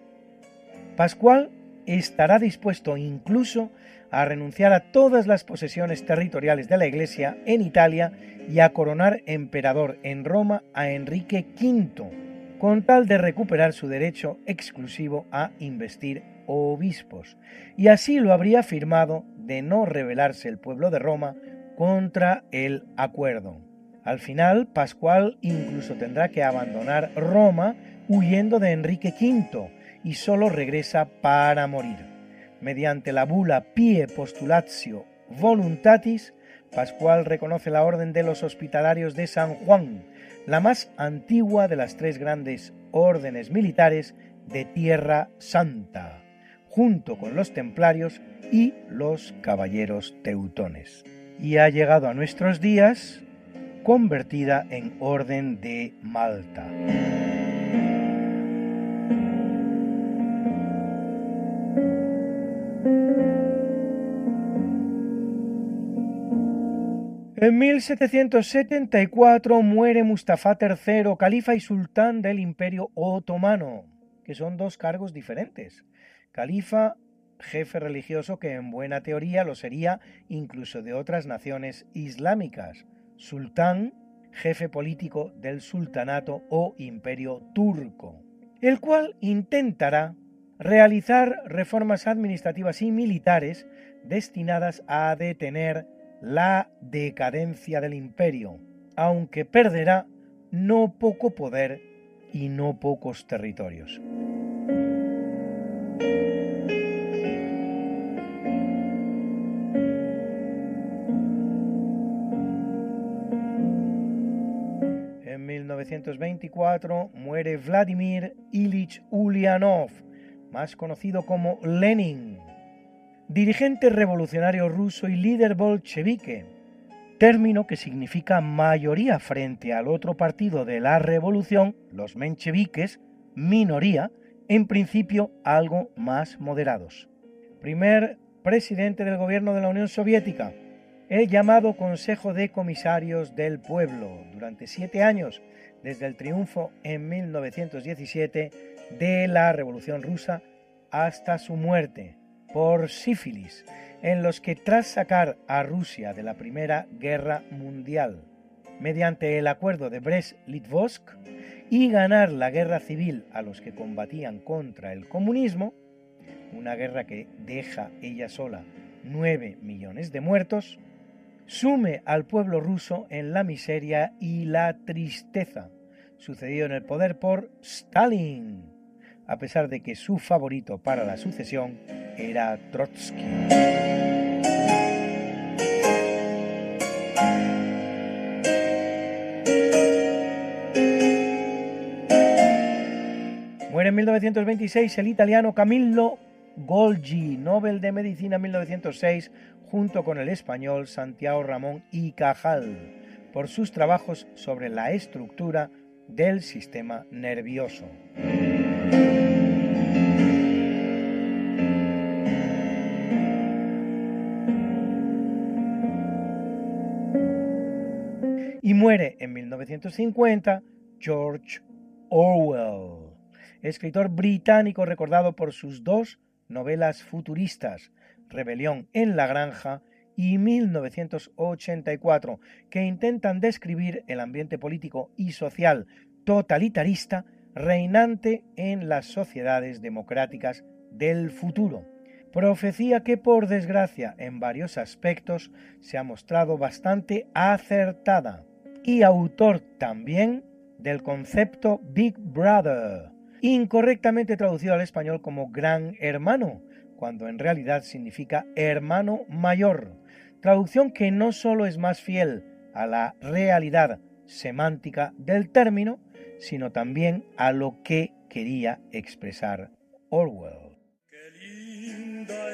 Pascual estará dispuesto incluso a renunciar a todas las posesiones territoriales de la Iglesia en Italia y a coronar emperador en Roma a Enrique V, con tal de recuperar su derecho exclusivo a investir obispos, y así lo habría firmado de no rebelarse el pueblo de Roma contra el acuerdo. Al final, Pascual incluso tendrá que abandonar Roma huyendo de Enrique V y solo regresa para morir. Mediante la bula Pie Postulatio Voluntatis, Pascual reconoce la orden de los hospitalarios de San Juan, la más antigua de las tres grandes órdenes militares de Tierra Santa, junto con los templarios y los caballeros teutones. Y ha llegado a nuestros días convertida en Orden de Malta. En 1774 muere Mustafa III, califa y sultán del Imperio Otomano, que son dos cargos diferentes. Califa, jefe religioso que en buena teoría lo sería incluso de otras naciones islámicas. Sultán, jefe político del sultanato o imperio turco, el cual intentará realizar reformas administrativas y militares destinadas a detener la decadencia del imperio, aunque perderá no poco poder y no pocos territorios. En 1924 muere Vladimir Ilich Ulyanov, más conocido como Lenin, dirigente revolucionario ruso y líder bolchevique, término que significa mayoría frente al otro partido de la revolución, los mencheviques, minoría, en principio algo más moderados. Primer presidente del gobierno de la Unión Soviética, el llamado Consejo de Comisarios del Pueblo, durante siete años, desde el triunfo en 1917 de la Revolución Rusa hasta su muerte por sífilis, en los que tras sacar a Rusia de la Primera Guerra Mundial, mediante el acuerdo de Brest-Litovsk, y ganar la guerra civil a los que combatían contra el comunismo, una guerra que deja ella sola 9 millones de muertos, sume al pueblo ruso en la miseria y la tristeza, sucedido en el poder por Stalin, a pesar de que su favorito para la sucesión era Trotsky. Muere en 1926 el italiano Camillo Golgi, Nobel de Medicina 1906, junto con el español Santiago Ramón y Cajal, por sus trabajos sobre la estructura del sistema nervioso. Muere en 1950 George Orwell, escritor británico recordado por sus dos novelas futuristas, Rebelión en la Granja y 1984, que intentan describir el ambiente político y social totalitarista reinante en las sociedades democráticas del futuro. Profecía que por desgracia en varios aspectos se ha mostrado bastante acertada y autor también del concepto Big Brother, incorrectamente traducido al español como Gran Hermano, cuando en realidad significa hermano mayor, traducción que no solo es más fiel a la realidad semántica del término, sino también a lo que quería expresar Orwell.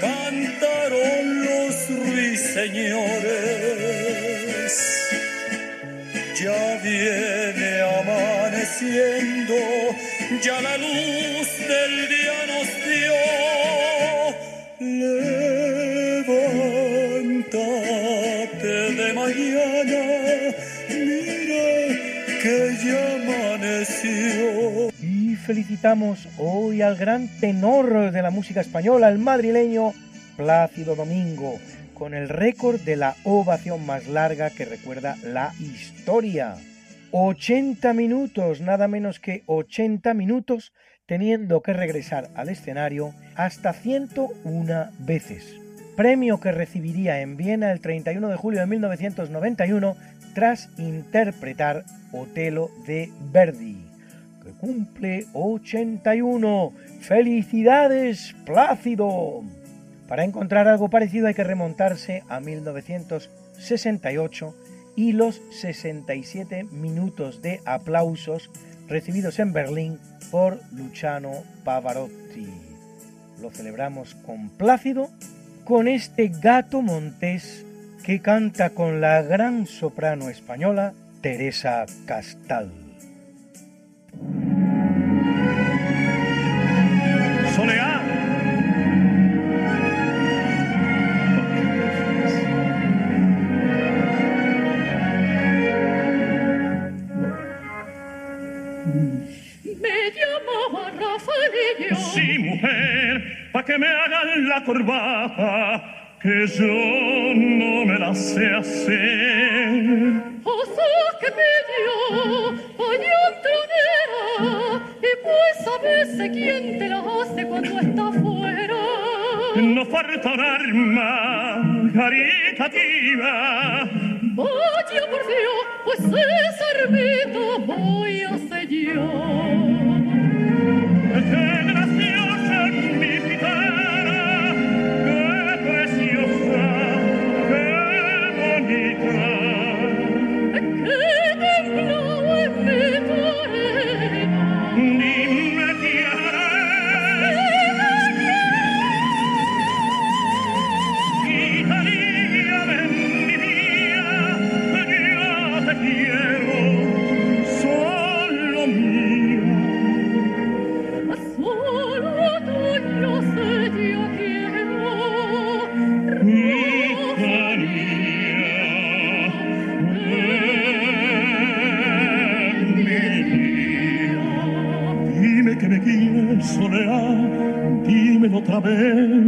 cantaron los ruiseñores. Ya viene amaneciendo, ya la luz felicitamos hoy al gran tenor de la música española, el madrileño Plácido Domingo, con el récord de la ovación más larga que recuerda la historia. 80 minutos, nada menos que 80 minutos, teniendo que regresar al escenario hasta 101 veces. Premio que recibiría en Viena el 31 de julio de 1991 tras interpretar Otelo de Verdi, cumple 81. ¡Felicidades, Plácido! Para encontrar algo parecido hay que remontarse a 1968 y los 67 minutos de aplausos recibidos en Berlín por Luciano Pavarotti. Lo celebramos con Plácido con este gato montés que canta con la gran soprano española Teresa Castal. Soleá. Me llamaba Rafaelillo. Sí, mujer, pa' que me hagan la corbata, que yo no me la sé hacer. Oso que pidió pañón y pues a veces quién te la hace cuando está fuera. No falta un arma caritativa. Vaya por Dios, pues ese ermito voy a ser saber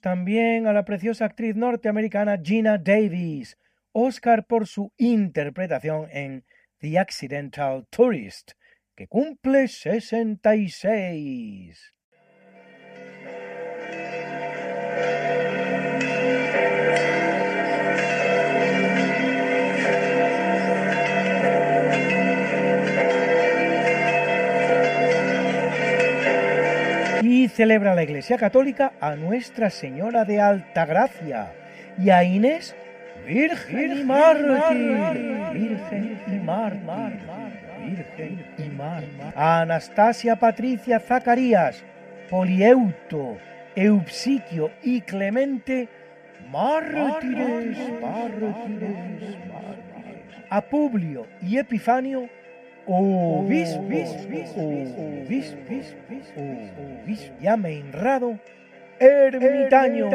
también a la preciosa actriz norteamericana Gina Davis, Oscar por su interpretación en The Accidental Tourist, que cumple 66. Y celebra la Iglesia Católica a Nuestra Señora de Altagracia y a Inés, Virgen y Mártir, Virgen y Mártir, Virgen y Mártir, a Anastasia Patricia Zacarías, Polieuto, Eupsiquio y Clemente, mártires, mártires, mártires, a Publio y Epifanio, obispos, obispos, obispos, ya me enrado, ermitaño,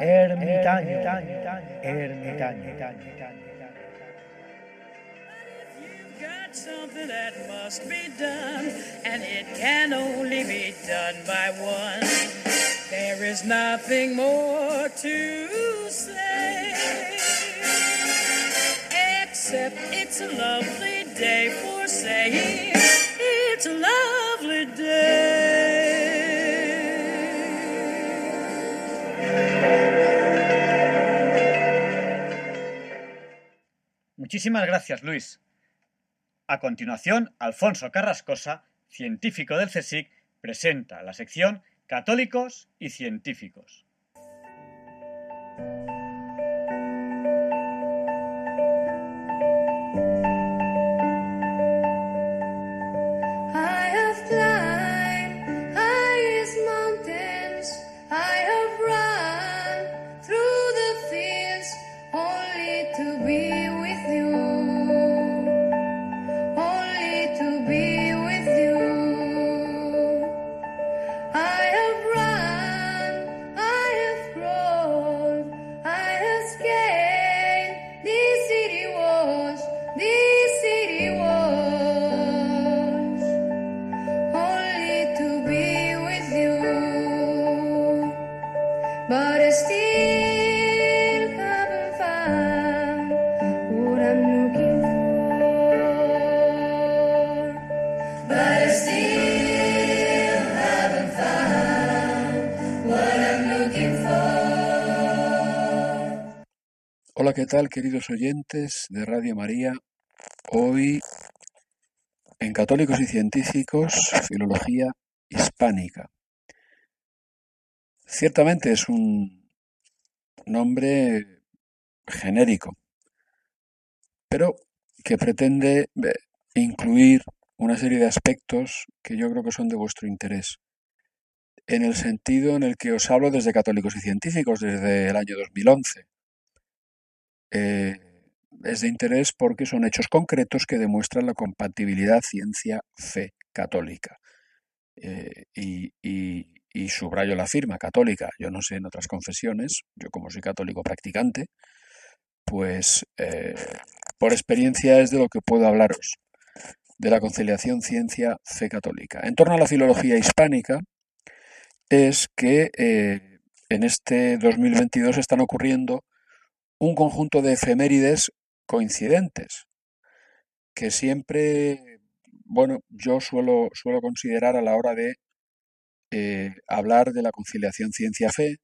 ermitaño, ermitaño. got something that must be done, and it can only be done by one. There is nothing more to say, it's a lovely day for saying it's a lovely Muchísimas gracias, Luis. A continuación, Alfonso Carrascosa, científico del CSIC, presenta la sección Católicos y Científicos. ¿Qué tal, queridos oyentes de Radio María? Hoy, en Católicos y Científicos, Filología Hispánica. Ciertamente es un nombre genérico, pero que pretende eh, incluir una serie de aspectos que yo creo que son de vuestro interés, en el sentido en el que os hablo desde Católicos y Científicos, desde el año 2011. Eh, es de interés porque son hechos concretos que demuestran la compatibilidad ciencia-fe católica. Eh, y, subrayo la firma católica. Yo no sé en otras confesiones, yo como soy católico practicante, pues eh, por experiencia es de lo que puedo hablaros, de la conciliación ciencia-fe católica. En torno a la filología hispánica, es que en este 2022 están ocurriendo un conjunto de efemérides coincidentes, que siempre, bueno, yo suelo, suelo considerar a la hora de eh, hablar de la conciliación ciencia-fe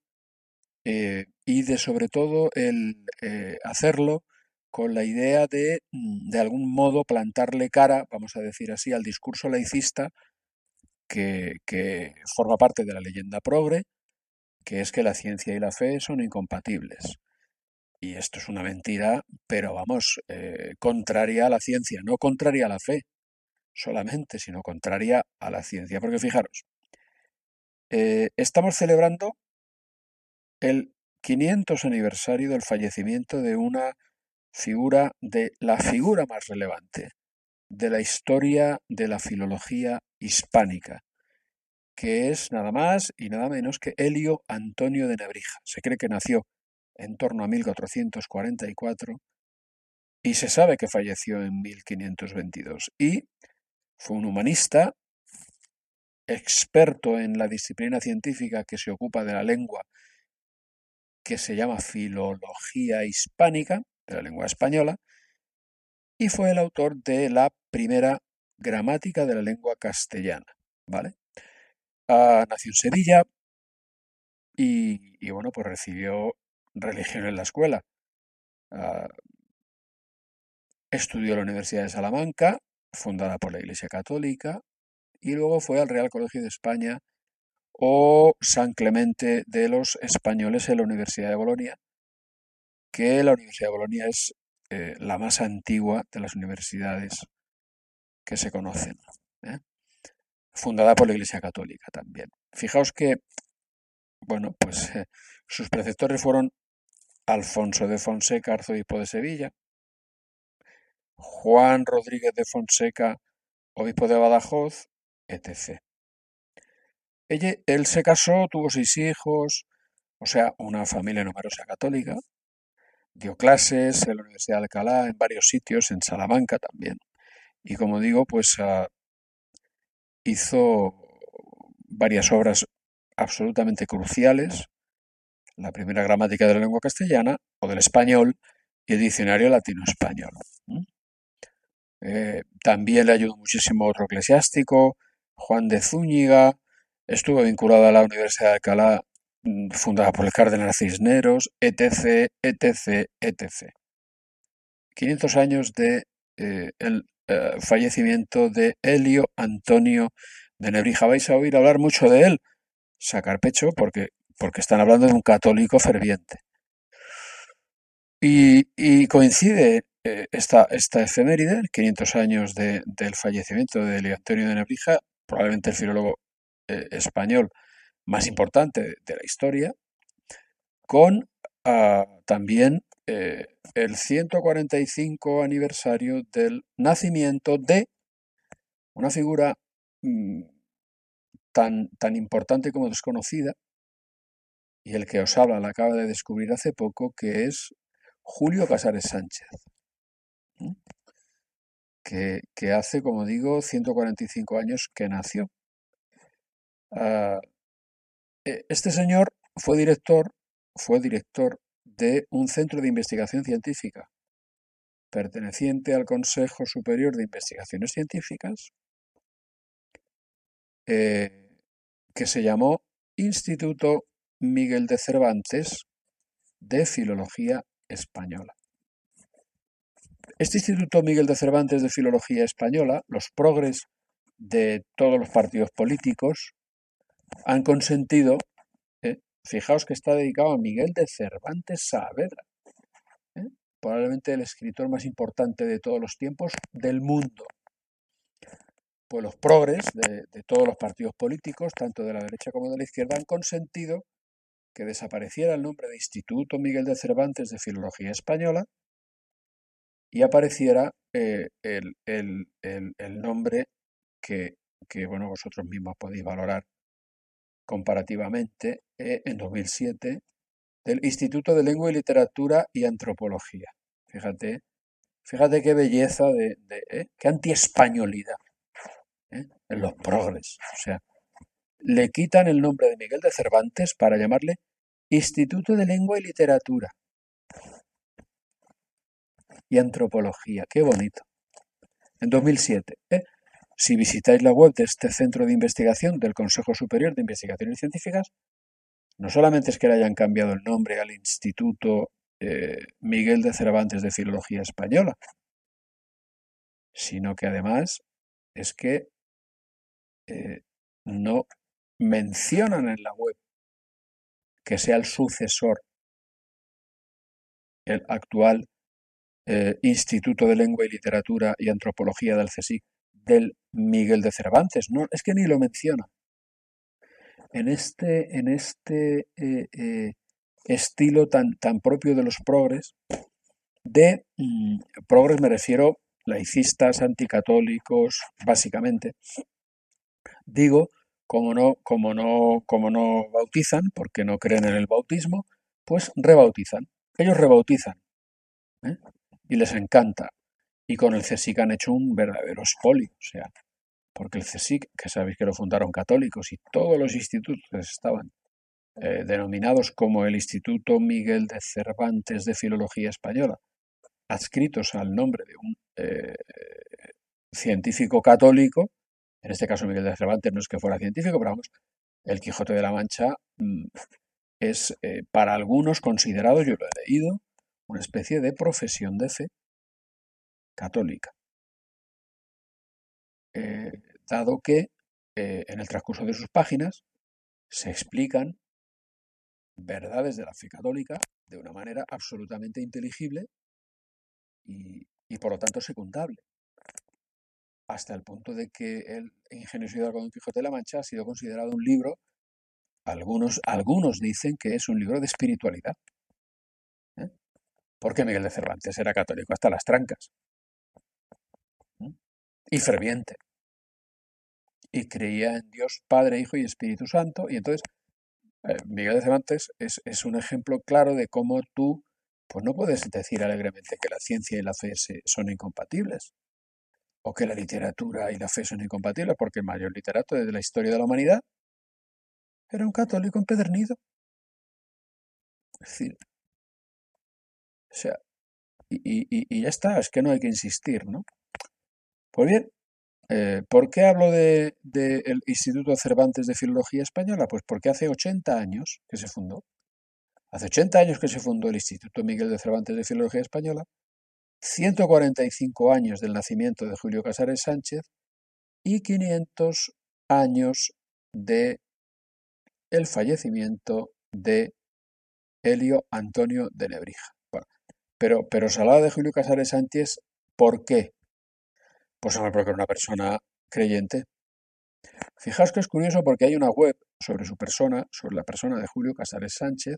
eh, y de sobre todo el eh, hacerlo con la idea de, de algún modo, plantarle cara, vamos a decir así, al discurso laicista que, que forma parte de la leyenda progre, que es que la ciencia y la fe son incompatibles. Y esto es una mentira, pero vamos, eh, contraria a la ciencia, no contraria a la fe solamente, sino contraria a la ciencia. Porque fijaros, eh, estamos celebrando el 500 aniversario del fallecimiento de una figura, de la figura más relevante de la historia de la filología hispánica, que es nada más y nada menos que Helio Antonio de Nebrija. Se cree que nació en torno a 1444 y se sabe que falleció en 1522. Y fue un humanista, experto en la disciplina científica que se ocupa de la lengua, que se llama filología hispánica, de la lengua española, y fue el autor de la primera gramática de la lengua castellana, ¿vale? Ah, nació en Sevilla y, y, bueno, pues recibió religión en la escuela. Ah, estudió en la Universidad de Salamanca, fundada por la Iglesia Católica, y luego fue al Real Colegio de España o San Clemente de los Españoles en la Universidad de Bolonia, que la Universidad de Bolonia es eh, la más antigua de las universidades que se conocen, ¿eh? fundada por la Iglesia Católica también. Fijaos que, bueno, pues sus preceptores fueron Alfonso de Fonseca, arzobispo de Sevilla, Juan Rodríguez de Fonseca, obispo de Badajoz, etc. Ella- él se casó, tuvo seis hijos, o sea, una familia numerosa católica, dio clases en la Universidad de Alcalá, en varios sitios, en Salamanca también. Y como digo, pues ah, hizo varias obras absolutamente cruciales, la primera gramática de la lengua castellana o del español y el diccionario latino-español. Eh, también le ayudó muchísimo otro eclesiástico, Juan de Zúñiga, estuvo vinculado a la Universidad de Alcalá, mm, fundada por el cardenal Cisneros, etc., etc., etc. 500 años de eh, el eh, fallecimiento de Helio Antonio de Nebrija. Vais a oír hablar mucho de él, sacar pecho, porque, porque están hablando de un católico ferviente. Y, coincide eh, esta, esta efeméride, 500 años de- del fallecimiento de Helio Antonio de Nebrija, probablemente el filólogo eh, español más importante de, de la historia, con ah, también eh, el 145 aniversario del nacimiento de una figura mm, tan, tan importante como desconocida, y el que os habla la acaba de descubrir hace poco, que es Julio Casares Sánchez, que, que hace, como digo, 145 años que nació. Ah, eh, este señor fue director, fue director de un centro de investigación científica perteneciente al Consejo Superior de Investigaciones Científicas, eh, que se llamó Instituto Miguel de Cervantes de Filología Española. Este Instituto Miguel de Cervantes de Filología Española, los progres de todos los partidos políticos han consentido, eh, fijaos que está dedicado a Miguel de Cervantes Saavedra, ¿eh? probablemente el escritor más importante de todos los tiempos del mundo. Pues los progres de, de todos los partidos políticos, tanto de la derecha como de la izquierda, han consentido que desapareciera el nombre de Instituto Miguel de Cervantes de Filología Española y apareciera eh, el, el- el- el nombre que, que, bueno, vosotros mismos podéis valorar comparativamente eh, en 2007 del Instituto de Lengua y Literatura y Antropología. Fíjate, fíjate qué belleza de, eh, qué antiespañolidad en los progres. O sea, le quitan el nombre de Miguel de Cervantes para llamarle Instituto de Lengua y Literatura y Antropología. Qué bonito. En 2007. ¿eh? Si visitáis la web de este centro de investigación del Consejo Superior de Investigaciones Científicas, no solamente es que le hayan cambiado el nombre al Instituto eh, Miguel de Cervantes de Filología Española, sino que además es que eh, no mencionan en la web que sea el sucesor, el actual eh, Instituto de Lengua y Literatura y Antropología del CSIC, del Miguel de Cervantes. No, es que ni lo menciona. En este, en este eh, eh, estilo tan, tan propio de los progres, de mm, progres me refiero laicistas, anticatólicos, básicamente. Digo, como no, como no, como no bautizan, porque no creen en el bautismo, pues rebautizan. Ellos rebautizan. ¿eh? Y les encanta. Y con el CSIC han hecho un verdadero espolio. O sea, porque el CSIC, que sabéis que lo fundaron católicos, y todos los institutos estaban eh, denominados como el Instituto Miguel de Cervantes de Filología Española, adscritos al nombre de un eh, científico católico, en este caso Miguel de Cervantes no es que fuera científico, pero vamos, el Quijote de la Mancha mm, es eh, para algunos considerado, yo lo he leído, una especie de profesión de fe católica, eh, dado que eh, en el transcurso de sus páginas se explican verdades de la fe católica de una manera absolutamente inteligible y, y por lo tanto secundable, hasta el punto de que el Ingeniosidad con Don Quijote de la Mancha ha sido considerado un libro, algunos, algunos dicen que es un libro de espiritualidad, ¿eh? porque Miguel de Cervantes era católico hasta las trancas. y ferviente. Y creía en Dios Padre, Hijo y Espíritu Santo. Y entonces, eh, Miguel de Cervantes es, es un ejemplo claro de cómo tú pues no puedes decir alegremente que la ciencia y la fe son incompatibles, o que la literatura y la fe son incompatibles, porque el mayor literato de la historia de la humanidad era un católico empedernido. Es decir, o sea, y, ya está, es que no hay que insistir, ¿no? Pues bien, eh, ¿por qué hablo de, del Instituto Cervantes de Filología Española? Pues porque hace 80 años que se fundó. Hace 80 años que se fundó el Instituto Miguel de Cervantes de Filología Española, 145 años del nacimiento de Julio Casares Sánchez y 500 años de el fallecimiento de Helio Antonio de Nebrija. Bueno, pero, pero se hablaba de Julio Casares Sánchez, ¿por qué? Pues hombre, porque era una persona creyente. Fijaos que es curioso porque hay una web sobre su persona, sobre la persona de Julio Casares Sánchez,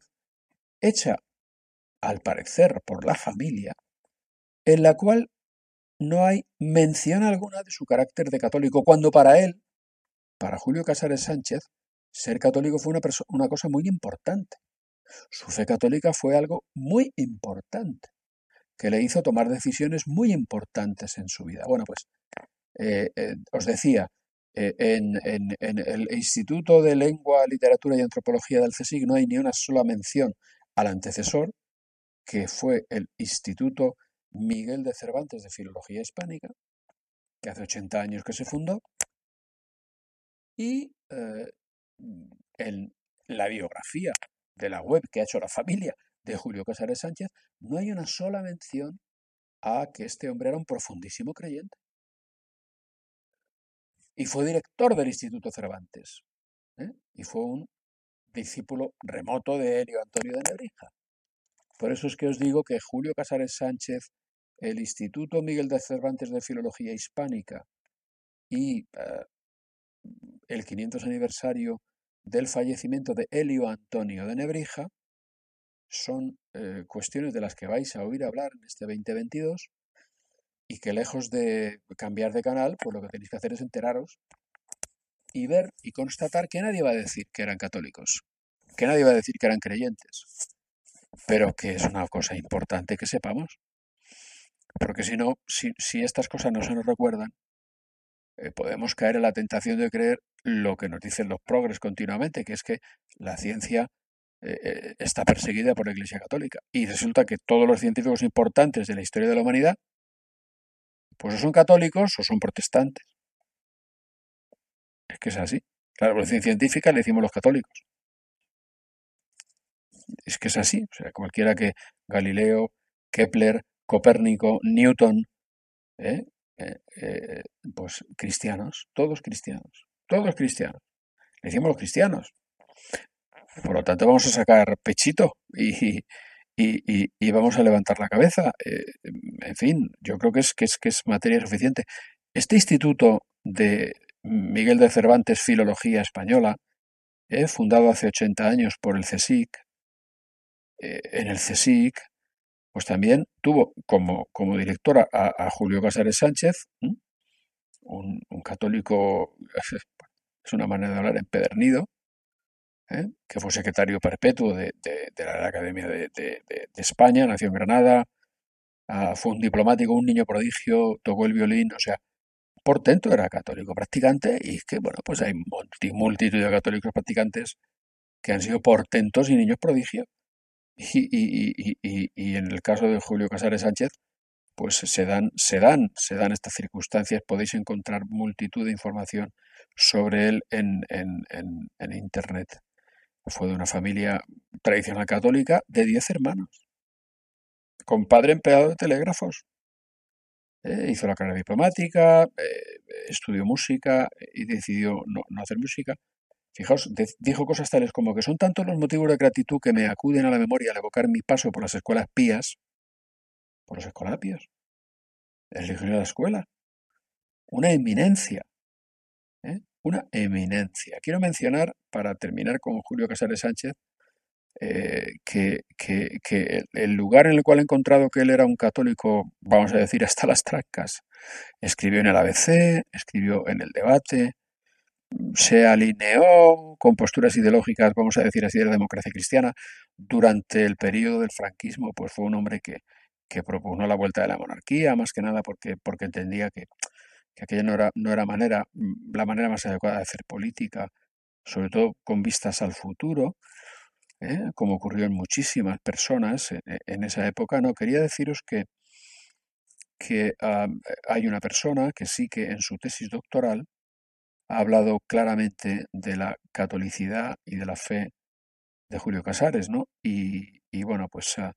hecha, al parecer, por la familia, en la cual no hay mención alguna de su carácter de católico, cuando para él, para Julio Casares Sánchez, ser católico fue una, una cosa muy importante. Su fe católica fue algo muy importante, que le hizo tomar decisiones muy importantes en su vida. Bueno, pues eh, eh, os decía, eh, en, en- en el Instituto de Lengua, Literatura y Antropología del CSIC no hay ni una sola mención al antecesor, que fue el Instituto Miguel de Cervantes de Filología Hispánica, que hace 80 años que se fundó, y eh, en la biografía de la web que ha hecho la familia de Julio Casares Sánchez, no hay una sola mención a que este hombre era un profundísimo creyente. Y fue director del Instituto Cervantes. ¿eh? Y fue un discípulo remoto de Helio Antonio de Nebrija. Por eso es que os digo que Julio Casares Sánchez, el Instituto Miguel de Cervantes de Filología Hispánica y eh, el 500 aniversario del fallecimiento de Helio Antonio de Nebrija son eh, cuestiones de las que vais a oír hablar en este 2022 y que lejos de cambiar de canal, pues lo que tenéis que hacer es enteraros y ver y constatar que nadie va a decir que eran católicos, que nadie va a decir que eran creyentes, pero que es una cosa importante que sepamos, porque si no, si, estas cosas no se nos recuerdan, eh, podemos caer en la tentación de creer lo que nos dicen los progres continuamente, que es que la ciencia eh, eh, está perseguida por la Iglesia Católica. Y resulta que todos los científicos importantes de la historia de la humanidad, pues o son católicos o son protestantes. Es que es así. La revolución científica le decimos los católicos. Es que es así. O sea, cualquiera que Galileo, Kepler, Copérnico, Newton, ¿eh? Eh, eh, pues cristianos, todos cristianos, todos cristianos. Le decimos los cristianos. Por lo tanto, vamos a sacar pechito y, y, y- y vamos a levantar la cabeza. En fin, yo creo que es, que es, que es materia suficiente. Este instituto de Miguel de Cervantes Filología Española, fundado hace 80 años por el CSIC, en el CSIC, pues también tuvo como, como directora a, Julio Casares Sánchez, un, católico, es una manera de hablar empedernido, ¿eh? que fue secretario perpetuo de, la Academia de, España, nació en Granada, ah, fue un diplomático, un niño prodigio, tocó el violín, o sea, portento era católico practicante y que, bueno, pues hay multi- multitud de católicos practicantes que han sido portentos y niños prodigio. Y, y- y- y- en el caso de Julio Casares Sánchez, pues se dan, se dan, se dan estas circunstancias. Podéis encontrar multitud de información sobre él en Internet. Fue de una familia tradicional católica de 10 hermanos, con padre empleado de telégrafos. Eh, hizo la carrera diplomática, eh, estudió música eh, y decidió no, no hacer música. Fijaos, dijo cosas tales como que son tantos los motivos de gratitud que me acuden a la memoria al evocar mi paso por las escuelas pías, por los escolapios, el religio de la escuela, una eminencia, ¿eh? una eminencia. Quiero mencionar, para terminar con Julio Casares Sánchez, eh, que, el lugar en el cual he encontrado que él era un católico, vamos a decir, hasta las trancas, escribió en el ABC, escribió en el debate, se alineó con posturas ideológicas, vamos a decir así, de la democracia cristiana. Durante el periodo del franquismo, pues fue un hombre que, que propugnó la vuelta de la monarquía, más que nada porque, porque entendía que, que aquella no era, no era manera, mm, la manera más adecuada de hacer política, sobre todo con vistas al futuro, ¿eh? como ocurrió en muchísimas personas en, en esa época. No, quería deciros que, que ah, hay una persona que sí que en su tesis doctoral ha hablado claramente de la catolicidad y de la fe de Julio Casares, ¿no? Y, y bueno, pues ah,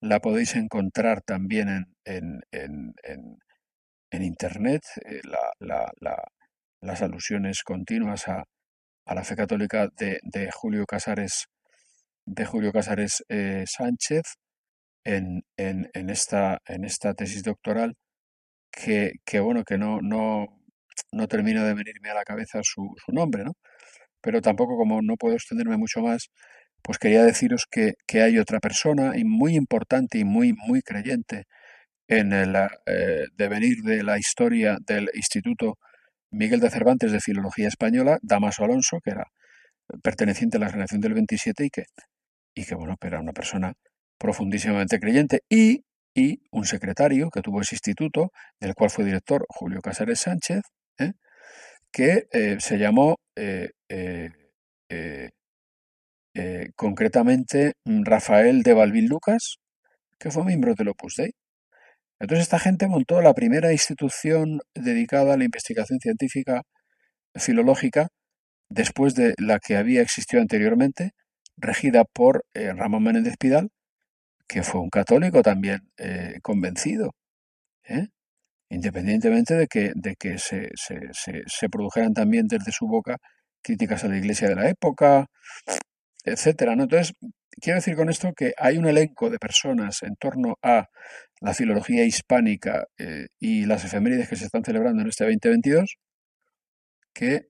la podéis encontrar también en, en, en, en- Internet, eh, la- la- la- las alusiones continuas a, la fe católica de, Julio Casares, de Julio Casares eh, Sánchez en esta, en esta tesis doctoral que, que bueno, que no, no, no termina de venirme a la cabeza su, su nombre, ¿no? Pero tampoco, como no puedo extenderme mucho más, pues quería deciros que, que hay otra persona y muy importante y muy, muy creyente en el eh, devenir de la historia del Instituto Miguel de Cervantes de Filología Española, Damaso Alonso, que era perteneciente a la generación del 27 y que, y que bueno, era una persona profundísimamente creyente y, y un secretario que tuvo ese instituto, del cual fue director Julio Casares Sánchez, ¿eh? que eh, se llamó eh, concretamente mm, Rafael de Balbín Lucas, que fue miembro del Opus Dei. Entonces esta gente montó la primera institución dedicada a la investigación científica filológica después de la que había existido anteriormente, regida por Ramón Menéndez Pidal, que fue un católico también convencido, ¿eh? Independientemente de que, de que se, se- se- produjeran también desde su boca críticas a la iglesia de la época, etcétera, ¿no? Entonces, quiero decir con esto que hay un elenco de personas en torno a la filología hispánica eh, y las efemérides que se están celebrando en este 2022 que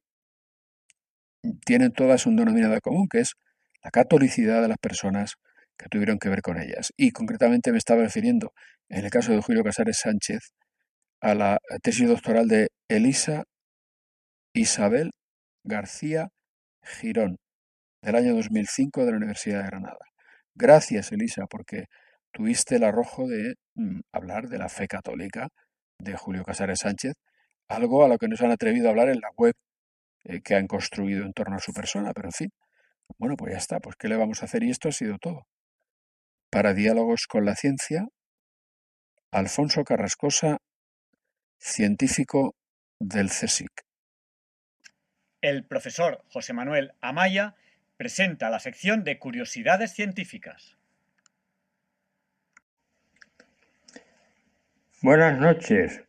tienen todas un denominador común, que es la catolicidad de las personas que tuvieron que ver con ellas. Y concretamente me estaba refiriendo, en el caso de Julio Casares Sánchez, a la tesis doctoral de Elisa Isabel García Girón, del año 2005 de la Universidad de Granada. Gracias, Elisa, porque tuviste el arrojo de mm, hablar de la fe católica de Julio Casares Sánchez, algo a lo que no se han atrevido a hablar en la web eh, que han construido en torno a su persona, pero en fin, bueno, pues ya está, pues ¿qué le vamos a hacer? Y esto ha sido todo. Para diálogos con la ciencia, Alfonso Carrascosa, científico del CSIC. El profesor José Manuel Amaya presenta la sección de curiosidades científicas. Buenas noches,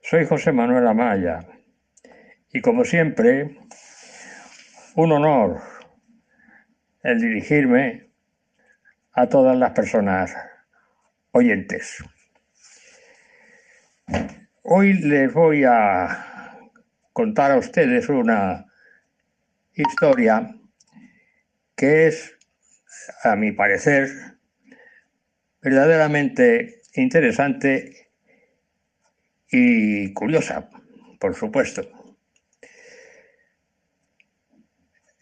soy José Manuel Amaya y como siempre, un honor el dirigirme a todas las personas oyentes. Hoy les voy a contar a ustedes una historia que es, a mi parecer, verdaderamente interesante y curiosa, por supuesto.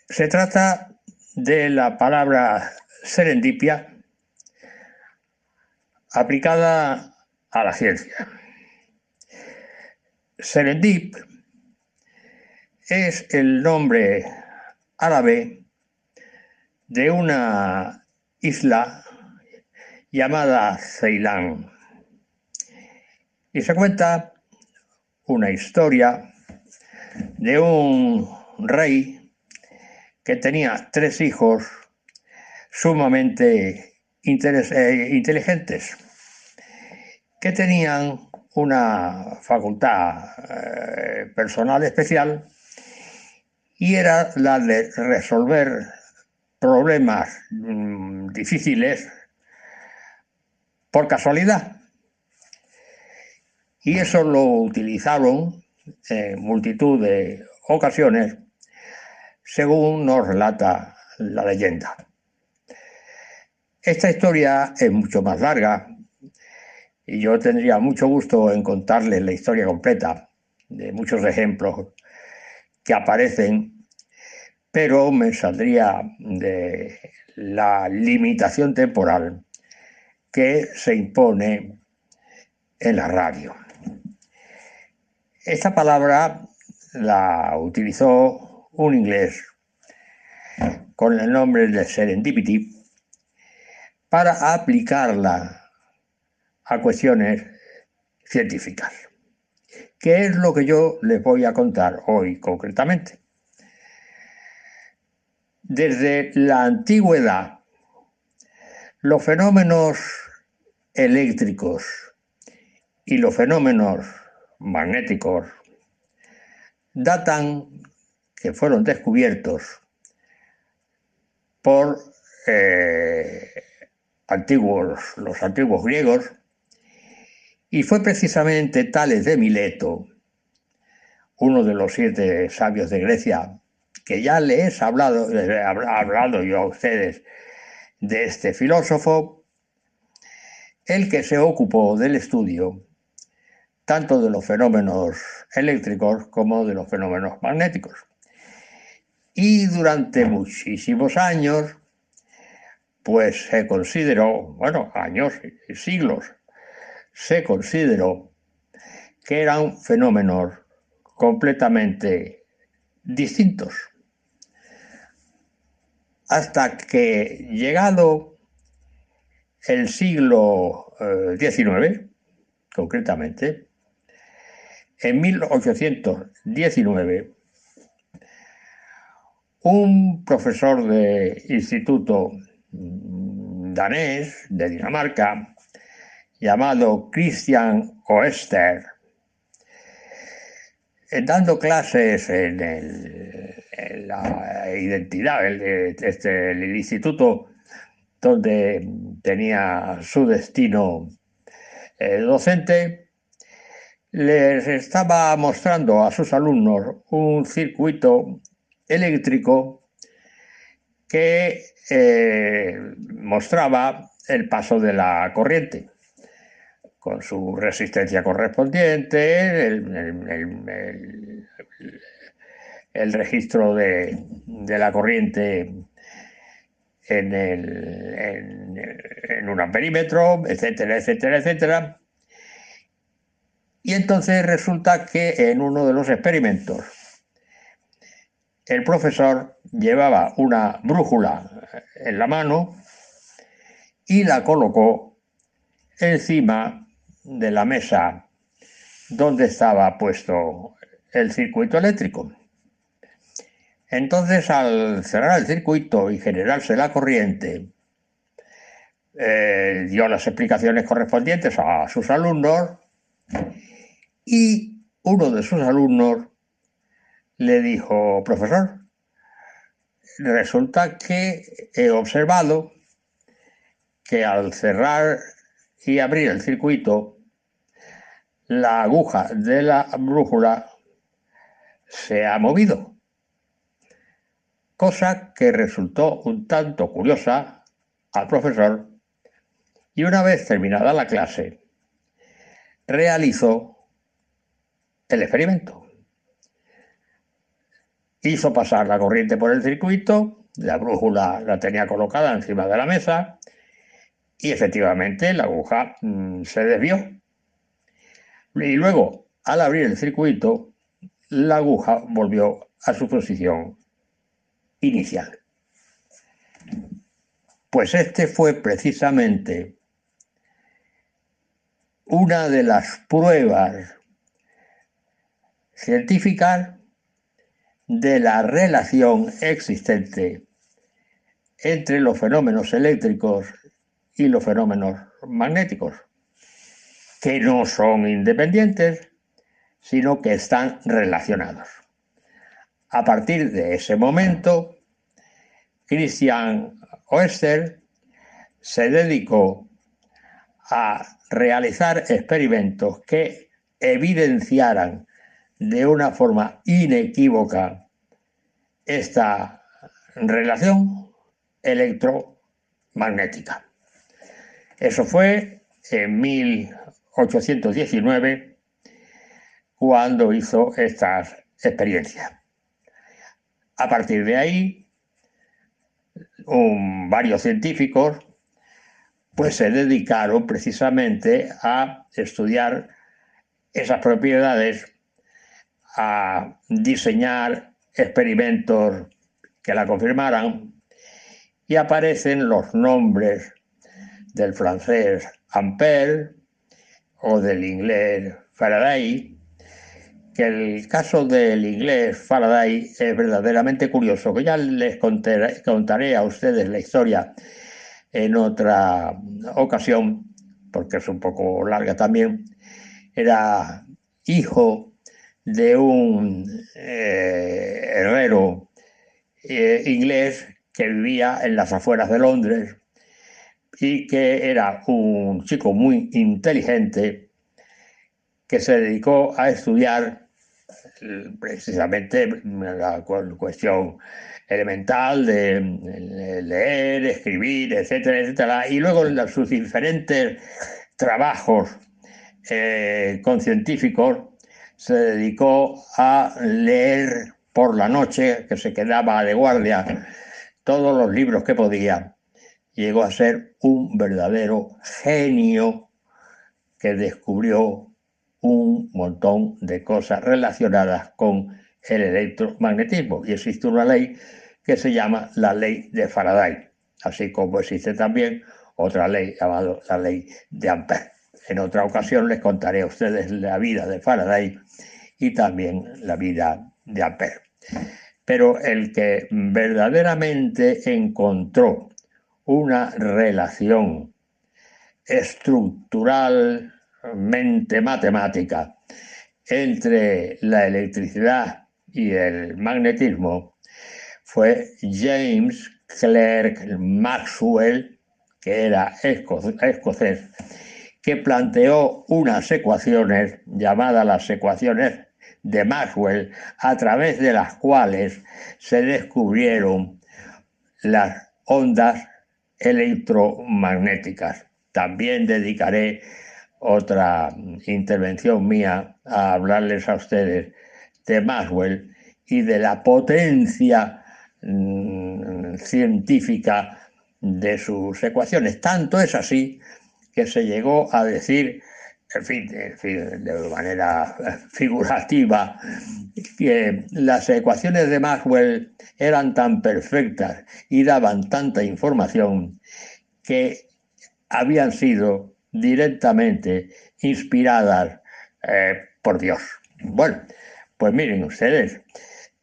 Se trata de la palabra serendipia aplicada a la ciencia. Serendip es el nombre árabe de una isla llamada Ceilán. Y se cuenta una historia de un rey que tenía tres hijos sumamente eh, inteligentes, que tenían una facultad eh, personal especial y era la de resolver problemas mm, difíciles por casualidad. Y eso lo utilizaron en multitud de ocasiones, según nos relata la leyenda. Esta historia es mucho más larga y yo tendría mucho gusto en contarles la historia completa de muchos ejemplos que aparecen, pero me saldría de la limitación temporal que se impone en la radio. Esta palabra la utilizó un inglés con el nombre de serendipity para aplicarla a cuestiones científicas, que es lo que yo les voy a contar hoy concretamente. Desde la antigüedad, los fenómenos eléctricos y los fenómenos magnéticos datan que fueron descubiertos por eh, antiguos, los antiguos griegos y fue precisamente Tales de Mileto, uno de los siete sabios de Grecia, que ya les he hablado, les he hablado yo a ustedes de este filósofo, el que se ocupó del estudio tanto de los fenómenos eléctricos como de los fenómenos magnéticos. Y durante muchísimos años, pues se consideró, bueno, años y siglos, se consideró que eran fenómenos completamente distintos. Hasta que llegado el siglo XIX, concretamente, en 1819, un profesor de instituto danés de Dinamarca, llamado Christian Oester, dando clases en, el, la identidad, el, este, el instituto donde tenía su destino eh, docente, les estaba mostrando a sus alumnos un circuito eléctrico que eh, mostraba el paso de la corriente con su resistencia correspondiente, el, registro de, la corriente en, en, en un amperímetro, etcétera, etcétera, etcétera. Y entonces resulta que en uno de los experimentos el profesor llevaba una brújula en la mano y la colocó encima de la mesa donde estaba puesto el circuito eléctrico. Entonces, al cerrar el circuito y generarse la corriente, eh, dio las explicaciones correspondientes a sus alumnos y uno de sus alumnos le dijo, profesor, resulta que he observado que al cerrar y abrir el circuito, la aguja de la brújula se ha movido, cosa que resultó un tanto curiosa al profesor y una vez terminada la clase, realizó el experimento. Hizo pasar la corriente por el circuito, la brújula la tenía colocada encima de la mesa y efectivamente la aguja mmm, se desvió. Y luego, al abrir el circuito, la aguja volvió a su posición inicial. Pues este fue precisamente una de las pruebas científicas de la relación existente entre los fenómenos eléctricos y los fenómenos magnéticos, que no son independientes, sino que están relacionados. A partir de ese momento, Christian Oester se dedicó a realizar experimentos que evidenciaran de una forma inequívoca esta relación electromagnética. Eso fue en 1819 cuando hizo estas experiencias. A partir de ahí, varios científicos pues se dedicaron precisamente a estudiar esas propiedades, a diseñar experimentos que la confirmaran y aparecen los nombres del francés Ampère o del inglés Faraday, que el caso del inglés Faraday es verdaderamente curioso, que ya les contaré, a ustedes la historia en otra ocasión, porque es un poco larga también. Era hijo de un eh, herrero eh, inglés que vivía en las afueras de Londres y que era un chico muy inteligente que se dedicó a estudiar eh, precisamente la cu- cuestión elemental de eh, leer, escribir, etcétera, etcétera, y luego en sus diferentes trabajos eh, con científicos se dedicó a leer por la noche, que se quedaba de guardia, todos los libros que podía. Llegó a ser un verdadero genio que descubrió un montón de cosas relacionadas con el electromagnetismo. Y existe una ley que se llama la ley de Faraday, así como existe también otra ley llamada la ley de Ampère. En otra ocasión les contaré a ustedes la vida de Faraday y también la vida de Ampère. Pero el que verdaderamente encontró una relación estructuralmente matemática entre la electricidad y el magnetismo fue James Clerk Maxwell, que era esco- escocés, que planteó unas ecuaciones llamadas las ecuaciones de Maxwell, a través de las cuales se descubrieron las ondas electromagnéticas. También dedicaré otra intervención mía a hablarles a ustedes de Maxwell y de la potencia mm, científica de sus ecuaciones. Tanto es así que se llegó a decir, en fin, en fin, de manera eh, figurativa, que las ecuaciones de Maxwell eran tan perfectas y daban tanta información que habían sido directamente inspiradas eh, por Dios. Bueno, pues miren ustedes,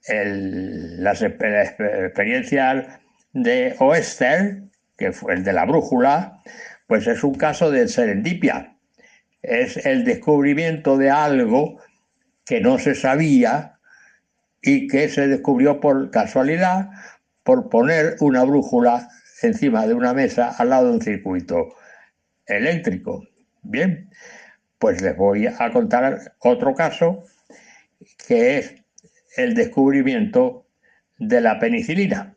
las exper- experiencias de Oester, que fue el de la brújula, pues es un caso de serendipia. Es el descubrimiento de algo que no se sabía y que se descubrió por casualidad por poner una brújula encima de una mesa al lado de un circuito eléctrico. Bien, pues les voy a contar otro caso que es el descubrimiento de la penicilina.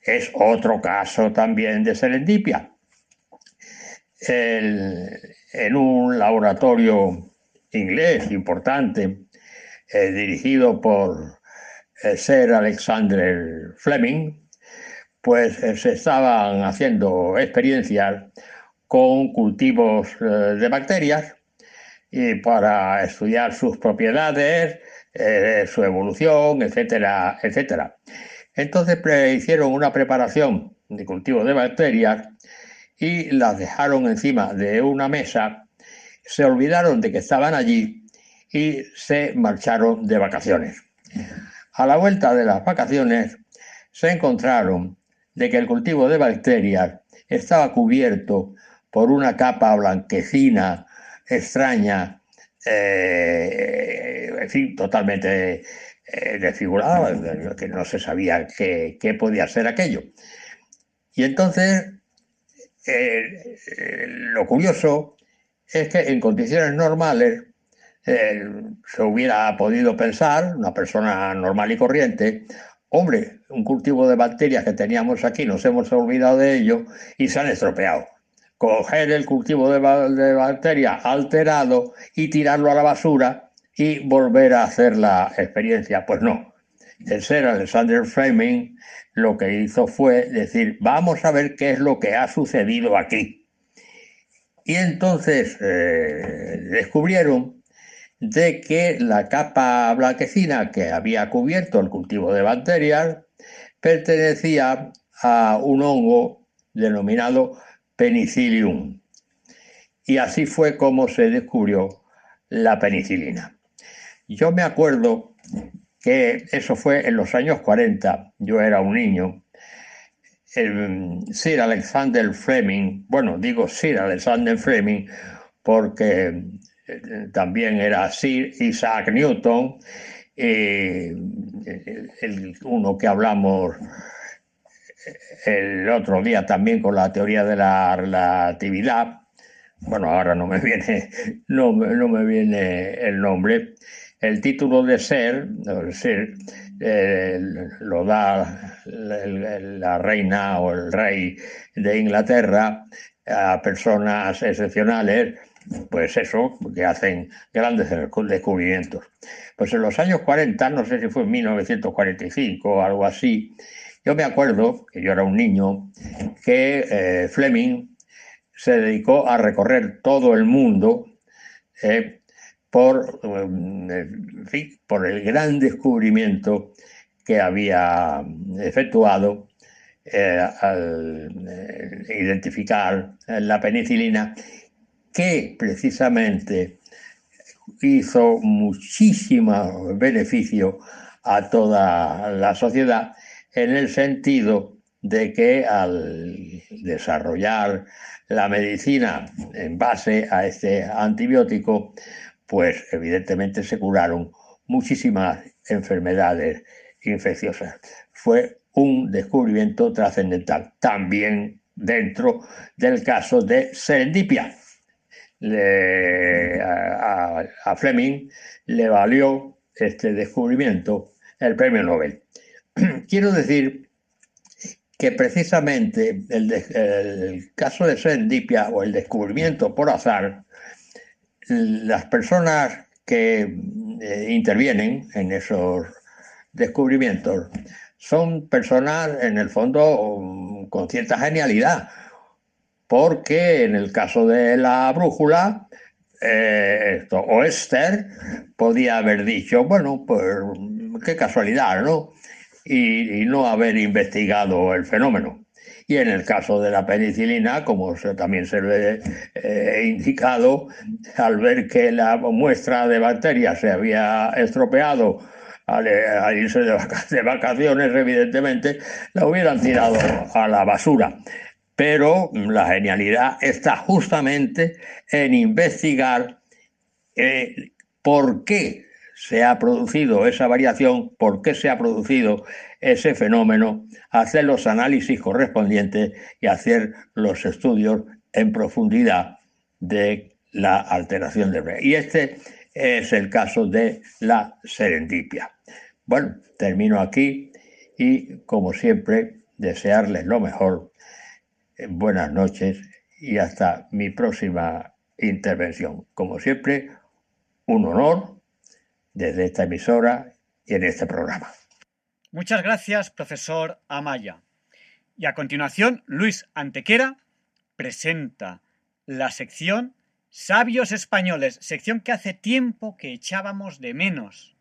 Es otro caso también de serendipia. El- en un laboratorio inglés importante, eh, dirigido por eh, Sir Alexander Fleming, pues eh, se estaban haciendo experiencias con cultivos de bacterias y para estudiar sus propiedades, su evolución, etcétera, etcétera. Entonces hicieron una preparación de cultivos de bacterias y las dejaron encima de una mesa, se olvidaron de que estaban allí y se marcharon de vacaciones. A la vuelta de las vacaciones se encontraron de que el cultivo de bacterias estaba cubierto por una capa blanquecina extraña, eh, en fin, totalmente eh, desfigurada, que no se sabía qué, qué podía ser aquello. Y entonces, eh, eh, lo curioso es que en condiciones normales eh, se hubiera podido pensar, una persona normal y corriente, hombre, un cultivo de bacterias que teníamos aquí, nos hemos olvidado de ello y se han estropeado. coger el cultivo de, de bacteria alterado y tirarlo a la basura y volver a hacer la experiencia. Pues no. Ser Alexander Fleming lo que hizo fue decir, vamos a ver qué es lo que ha sucedido aquí. Y entonces eh, descubrieron de que la capa blanquecina que había cubierto el cultivo de bacterias pertenecía a un hongo denominado penicillium. Y así fue como se descubrió la penicilina. Yo me acuerdo que eso fue en los años 40, yo era un niño, Sir Alexander Fleming, bueno, digo Sir Alexander Fleming porque eh, también era Sir Isaac Newton, eh, el, uno que hablamos el otro día también con la teoría de la relatividad. Bueno, ahora no me viene, no, no me viene el nombre. El título de ser, ser eh, lo da la, la reina o el rey de Inglaterra a personas excepcionales, pues eso, que hacen grandes descubrimientos. Pues en los años 40, no sé si fue en 1945 o algo así, yo me acuerdo, que yo era un niño, que eh, Fleming se dedicó a recorrer todo el mundo eh, por, eh, en fin, por el gran descubrimiento que había efectuado eh, al eh, identificar la penicilina, que precisamente hizo muchísimo beneficio a toda la sociedad en el sentido de que al desarrollar la medicina en base a este antibiótico, pues evidentemente se curaron muchísimas enfermedades infecciosas. Fue un descubrimiento trascendental, también dentro del caso de serendipia. A, Fleming le valió este descubrimiento el premio Nobel. Quiero decir que precisamente el caso de serendipia o el descubrimiento por azar, las personas que eh, intervienen en esos descubrimientos son personas en el fondo con cierta genialidad, porque en el caso de la brújula, eh, esto, Oester podía haber dicho, bueno, pues qué casualidad, ¿no? Y no haber investigado el fenómeno. Y en el caso de la penicilina, como también se lo he eh, indicado, al ver que la muestra de bacterias se había estropeado al, al irse de vacaciones, evidentemente, la hubieran tirado a la basura. Pero la genialidad está justamente en investigar eh, por qué se ha producido esa variación, por qué se ha producido ese fenómeno, hacer los análisis correspondientes y hacer los estudios en profundidad de la alteración del B. Y este es el caso de la serendipia. Bueno, termino aquí y como siempre, desearles lo mejor. Eh, Buenas noches y hasta mi próxima intervención. Como siempre, un honor desde esta emisora y en este programa. Muchas gracias, profesor Amaya. Y a continuación, Luis Antequera presenta la sección Sabios Españoles, sección que hace tiempo que echábamos de menos.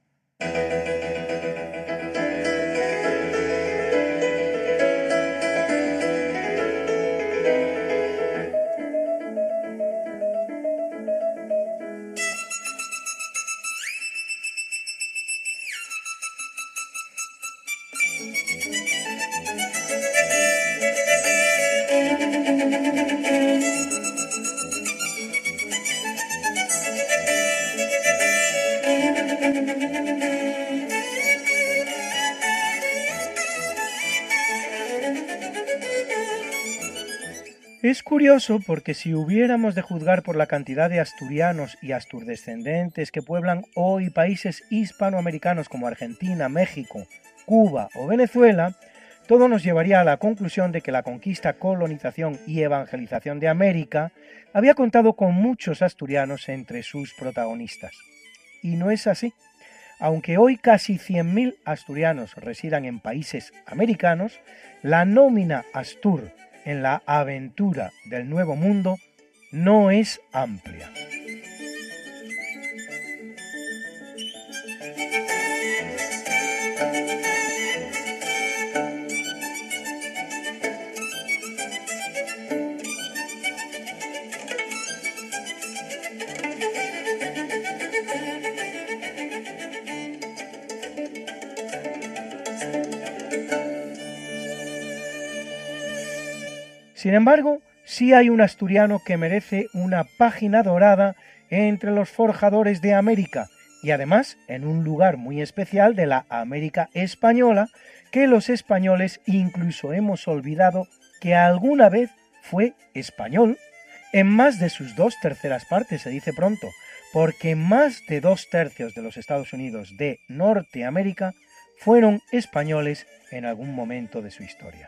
Es curioso porque si hubiéramos de juzgar por la cantidad de asturianos y asturdescendentes que pueblan hoy países hispanoamericanos como Argentina, México, Cuba o Venezuela, todo nos llevaría a la conclusión de que la conquista, colonización y evangelización de América había contado con muchos asturianos entre sus protagonistas. Y no es así. Aunque hoy casi 100.000 asturianos residan en países americanos, la nómina Astur en la aventura del Nuevo Mundo no es amplia. Sin embargo, sí hay un asturiano que merece una página dorada entre los forjadores de América y además en un lugar muy especial de la América española que los españoles incluso hemos olvidado que alguna vez fue español en más de sus dos terceras partes, se dice pronto, porque más de dos tercios de los Estados Unidos de Norteamérica fueron españoles en algún momento de su historia.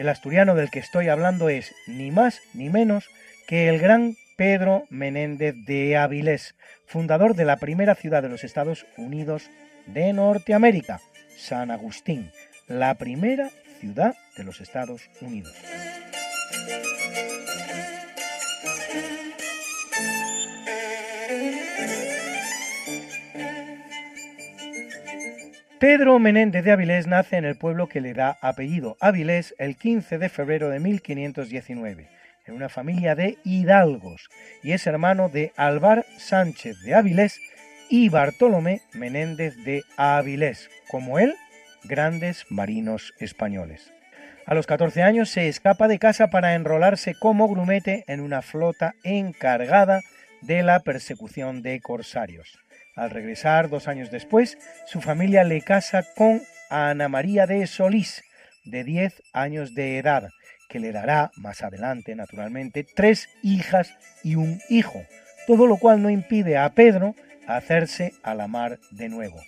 El asturiano del que estoy hablando es ni más ni menos que el gran Pedro Menéndez de Avilés, fundador de la primera ciudad de los Estados Unidos de Norteamérica, San Agustín, la primera ciudad de los Estados Unidos. Pedro Menéndez de Avilés nace en el pueblo que le da apellido Avilés el 15 de febrero de 1519, en una familia de hidalgos, y es hermano de Alvar Sánchez de Avilés y Bartolomé Menéndez de Avilés, como él, grandes marinos españoles. A los 14 años se escapa de casa para enrolarse como grumete en una flota encargada de la persecución de corsarios. Al regresar dos años después, su familia le casa con Ana María de Solís, de 10 años de edad, que le dará más adelante, naturalmente, tres hijas y un hijo, todo lo cual no impide a Pedro hacerse a la mar de nuevo.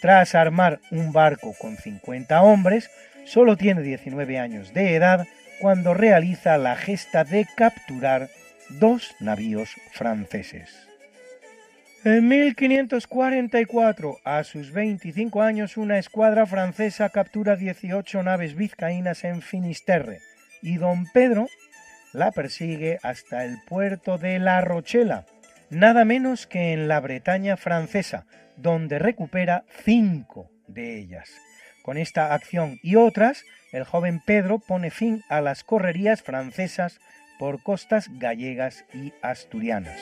Tras armar un barco con 50 hombres, solo tiene 19 años de edad cuando realiza la gesta de capturar dos navíos franceses. En 1544, a sus 25 años, una escuadra francesa captura 18 naves vizcaínas en Finisterre y don Pedro la persigue hasta el puerto de La Rochela, nada menos que en la Bretaña francesa, donde recupera cinco de ellas. Con esta acción y otras, el joven Pedro pone fin a las correrías francesas por costas gallegas y asturianas.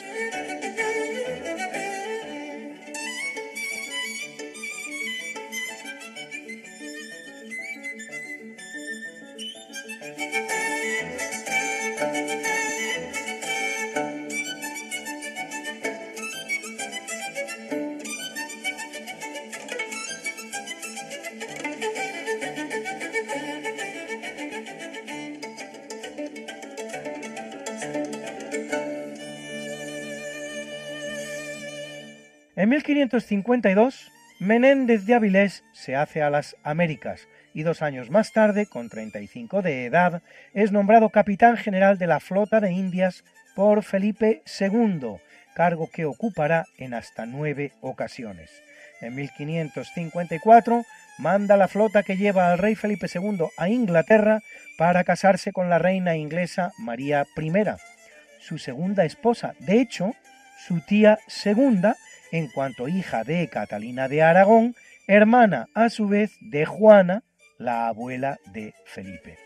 En 1552, Menéndez de Avilés se hace a las Américas y dos años más tarde, con 35 de edad, es nombrado capitán general de la flota de Indias por Felipe II, cargo que ocupará en hasta nueve ocasiones. En 1554 manda la flota que lleva al rey Felipe II a Inglaterra para casarse con la reina inglesa María I, su segunda esposa, de hecho, su tía segunda, en cuanto hija de Catalina de Aragón, hermana a su vez de Juana, la abuela de Felipe.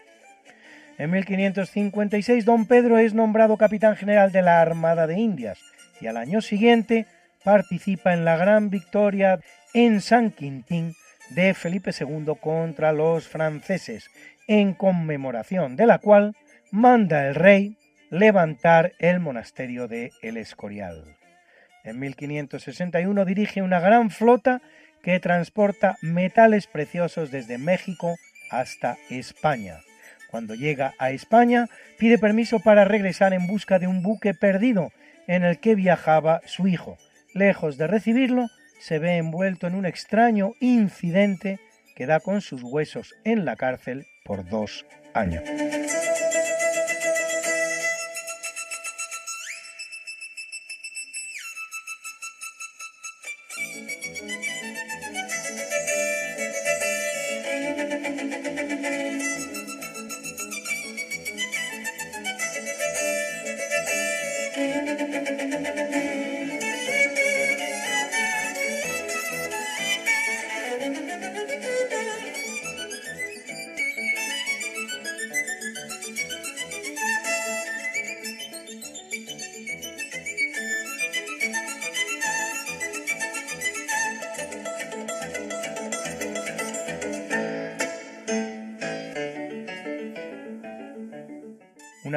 En 1556 don Pedro es nombrado capitán general de la Armada de Indias y al año siguiente participa en la gran victoria en San Quintín de Felipe II contra los franceses, en conmemoración de la cual manda el rey levantar el monasterio de El Escorial. En 1561 dirige una gran flota que transporta metales preciosos desde México hasta España. Cuando llega a España, pide permiso para regresar en busca de un buque perdido en el que viajaba su hijo. Lejos de recibirlo, se ve envuelto en un extraño incidente queda con sus huesos en la cárcel por dos años.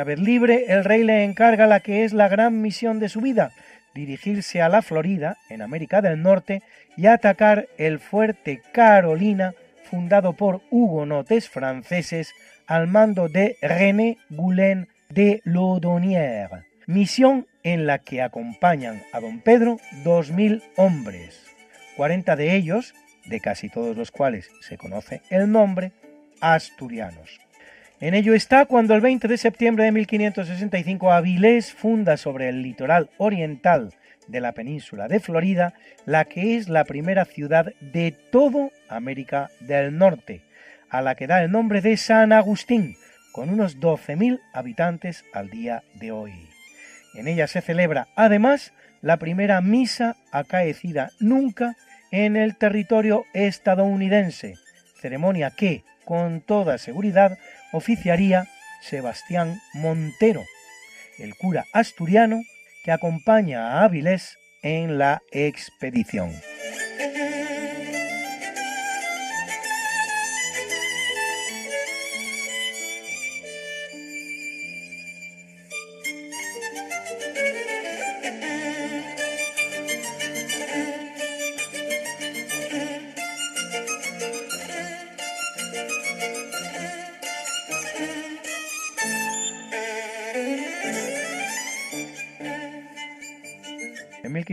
Vez libre, el rey le encarga la que es la gran misión de su vida, dirigirse a la Florida, en América del Norte, y atacar el fuerte Carolina, fundado por hugonotes franceses al mando de René Goulain de Laudonnière. Misión en la que acompañan a don Pedro 2.000 hombres, 40 de ellos, de casi todos los cuales se conoce el nombre, asturianos. En ello está cuando el 20 de septiembre de 1565 Avilés funda sobre el litoral oriental de la península de Florida la que es la primera ciudad de todo América del Norte, a la que da el nombre de San Agustín, con unos 12.000 habitantes al día de hoy. En ella se celebra además la primera misa acaecida nunca en el territorio estadounidense, ceremonia que, con toda seguridad, oficiaría Sebastián Montero, el cura asturiano que acompaña a Avilés en la expedición.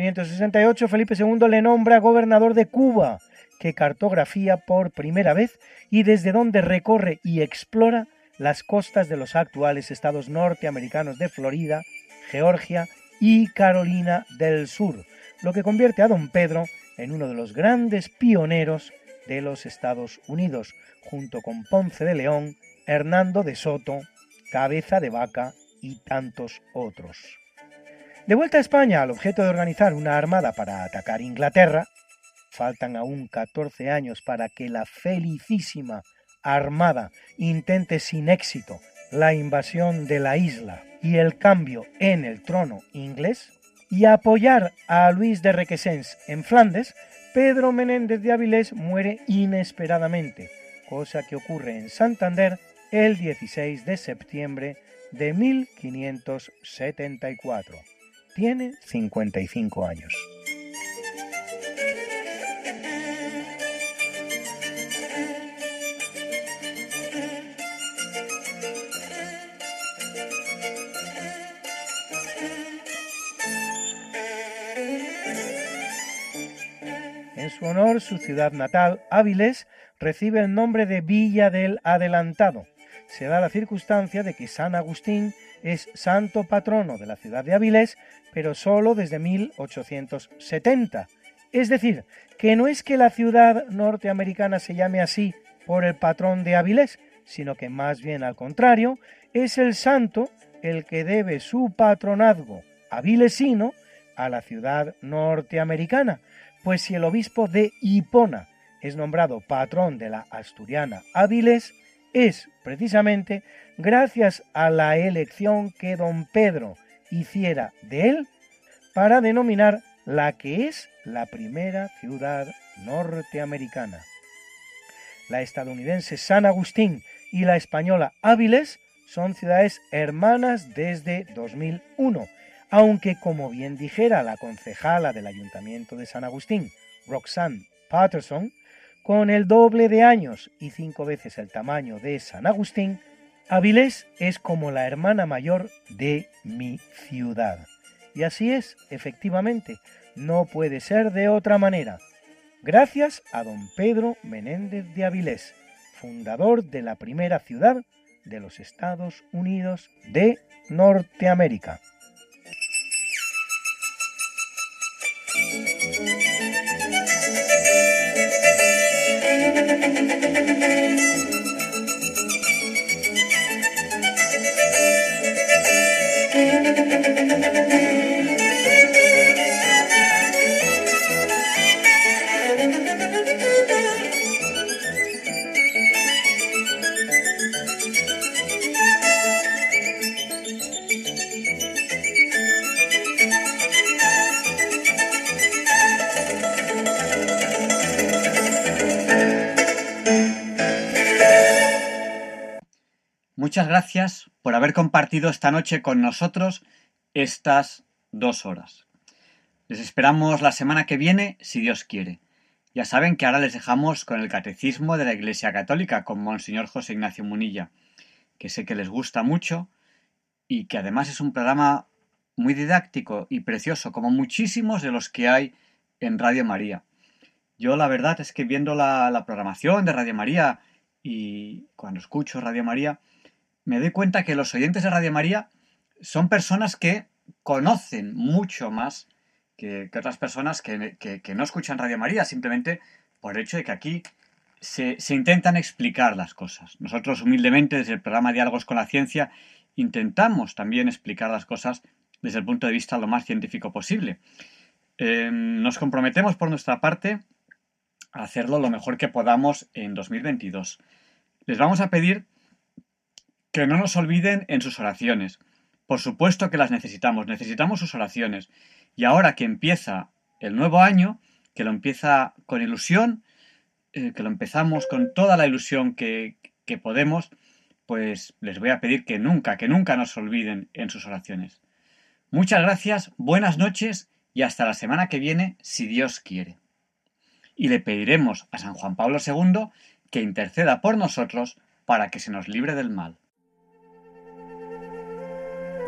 1568 Felipe II le nombra gobernador de Cuba, que cartografía por primera vez y desde donde recorre y explora las costas de los actuales estados norteamericanos de Florida, Georgia y Carolina del Sur, lo que convierte a don Pedro en uno de los grandes pioneros de los Estados Unidos, junto con Ponce de León, Hernando de Soto, Cabeza de Vaca y tantos otros. De vuelta a España, al objeto de organizar una armada para atacar Inglaterra, faltan aún 14 años para que la felicísima Armada intente sin éxito la invasión de la isla y el cambio en el trono inglés, y apoyar a Luis de Requesens en Flandes, Pedro Menéndez de Avilés muere inesperadamente, cosa que ocurre en Santander el 16 de septiembre de 1574. Tiene 55 años. En su honor, su ciudad natal, Áviles, recibe el nombre de Villa del Adelantado. Se da la circunstancia de que San Agustín es santo patrono de la ciudad de Avilés, pero solo desde 1870. Es decir, que no es que la ciudad norteamericana se llame así por el patrón de Avilés, sino que más bien al contrario, es el santo el que debe su patronazgo avilesino a la ciudad norteamericana, pues si el obispo de Hipona es nombrado patrón de la asturiana Avilés, es precisamente gracias a la elección que don Pedro hiciera de él para denominar la que es la primera ciudad norteamericana. La estadounidense San Agustín y la española Áviles son ciudades hermanas desde 2001, aunque como bien dijera la concejala del Ayuntamiento de San Agustín, Roxanne Patterson, con el doble de años y cinco veces el tamaño de San Agustín, Avilés es como la hermana mayor de mi ciudad. Y así es, efectivamente, no puede ser de otra manera. gracias a don Pedro Menéndez de Avilés, fundador de la primera ciudad de los Estados Unidos de Norteamérica. Muchas gracias por haber compartido esta noche con nosotros estas dos horas. Les esperamos la semana que viene, si Dios quiere. Ya saben que ahora les dejamos con el Catecismo de la Iglesia Católica con Monseñor José Ignacio Munilla, que sé que les gusta mucho y que además es un programa muy didáctico y precioso, como muchísimos de los que hay en Radio María. Yo la verdad es que viendo la, programación de Radio María y cuando escucho Radio María, me doy cuenta que los oyentes de Radio María son personas que conocen mucho más que, otras personas que, no escuchan Radio María, simplemente por el hecho de que aquí se, se intentan explicar las cosas. Nosotros humildemente desde el programa Diálogos con la Ciencia intentamos también explicar las cosas desde el punto de vista lo más científico posible. Eh, nos comprometemos por nuestra parte a hacerlo lo mejor que podamos en 2022. Les vamos a pedir que no nos olviden en sus oraciones. Por supuesto que las necesitamos, necesitamos sus oraciones. Y ahora que empieza el nuevo año, que lo empieza con ilusión, eh, que lo empezamos con toda la ilusión que, que podemos, pues les voy a pedir que nunca, que nunca nos olviden en sus oraciones. Muchas gracias, buenas noches y hasta la semana que viene, si Dios quiere. Y le pediremos a San Juan Pablo II que interceda por nosotros para que se nos libre del mal.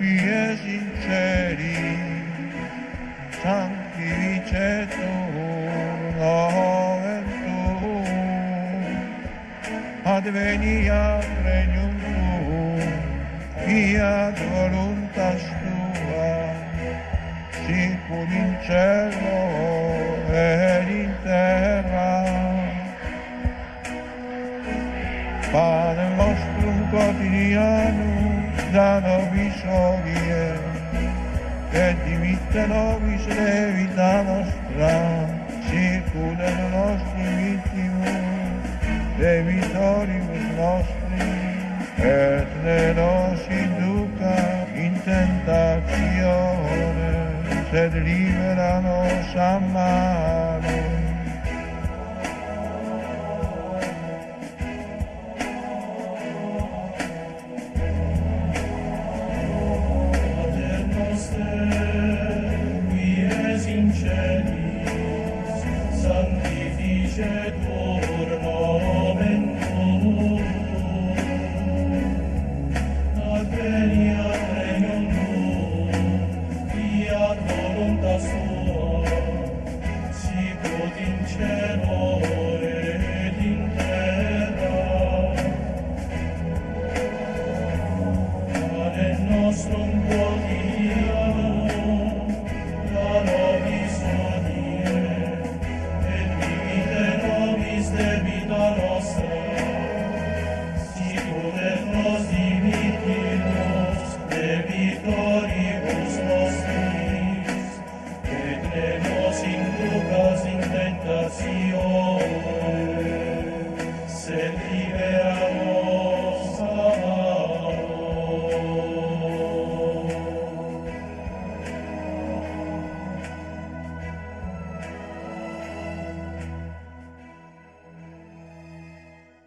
Ecchi e sinceri, santi vicetur, noventur, adveniat regnum tuum, fiat voluntas tua, sicur in cielo ed in terra. Padre nostrum quotidianum, da nobis foglie eh, che divitano vicine vita nostra, circudano i nostri vittimi, dei vittoribus nostri, et ne nos induca in tentazione, se libera nos a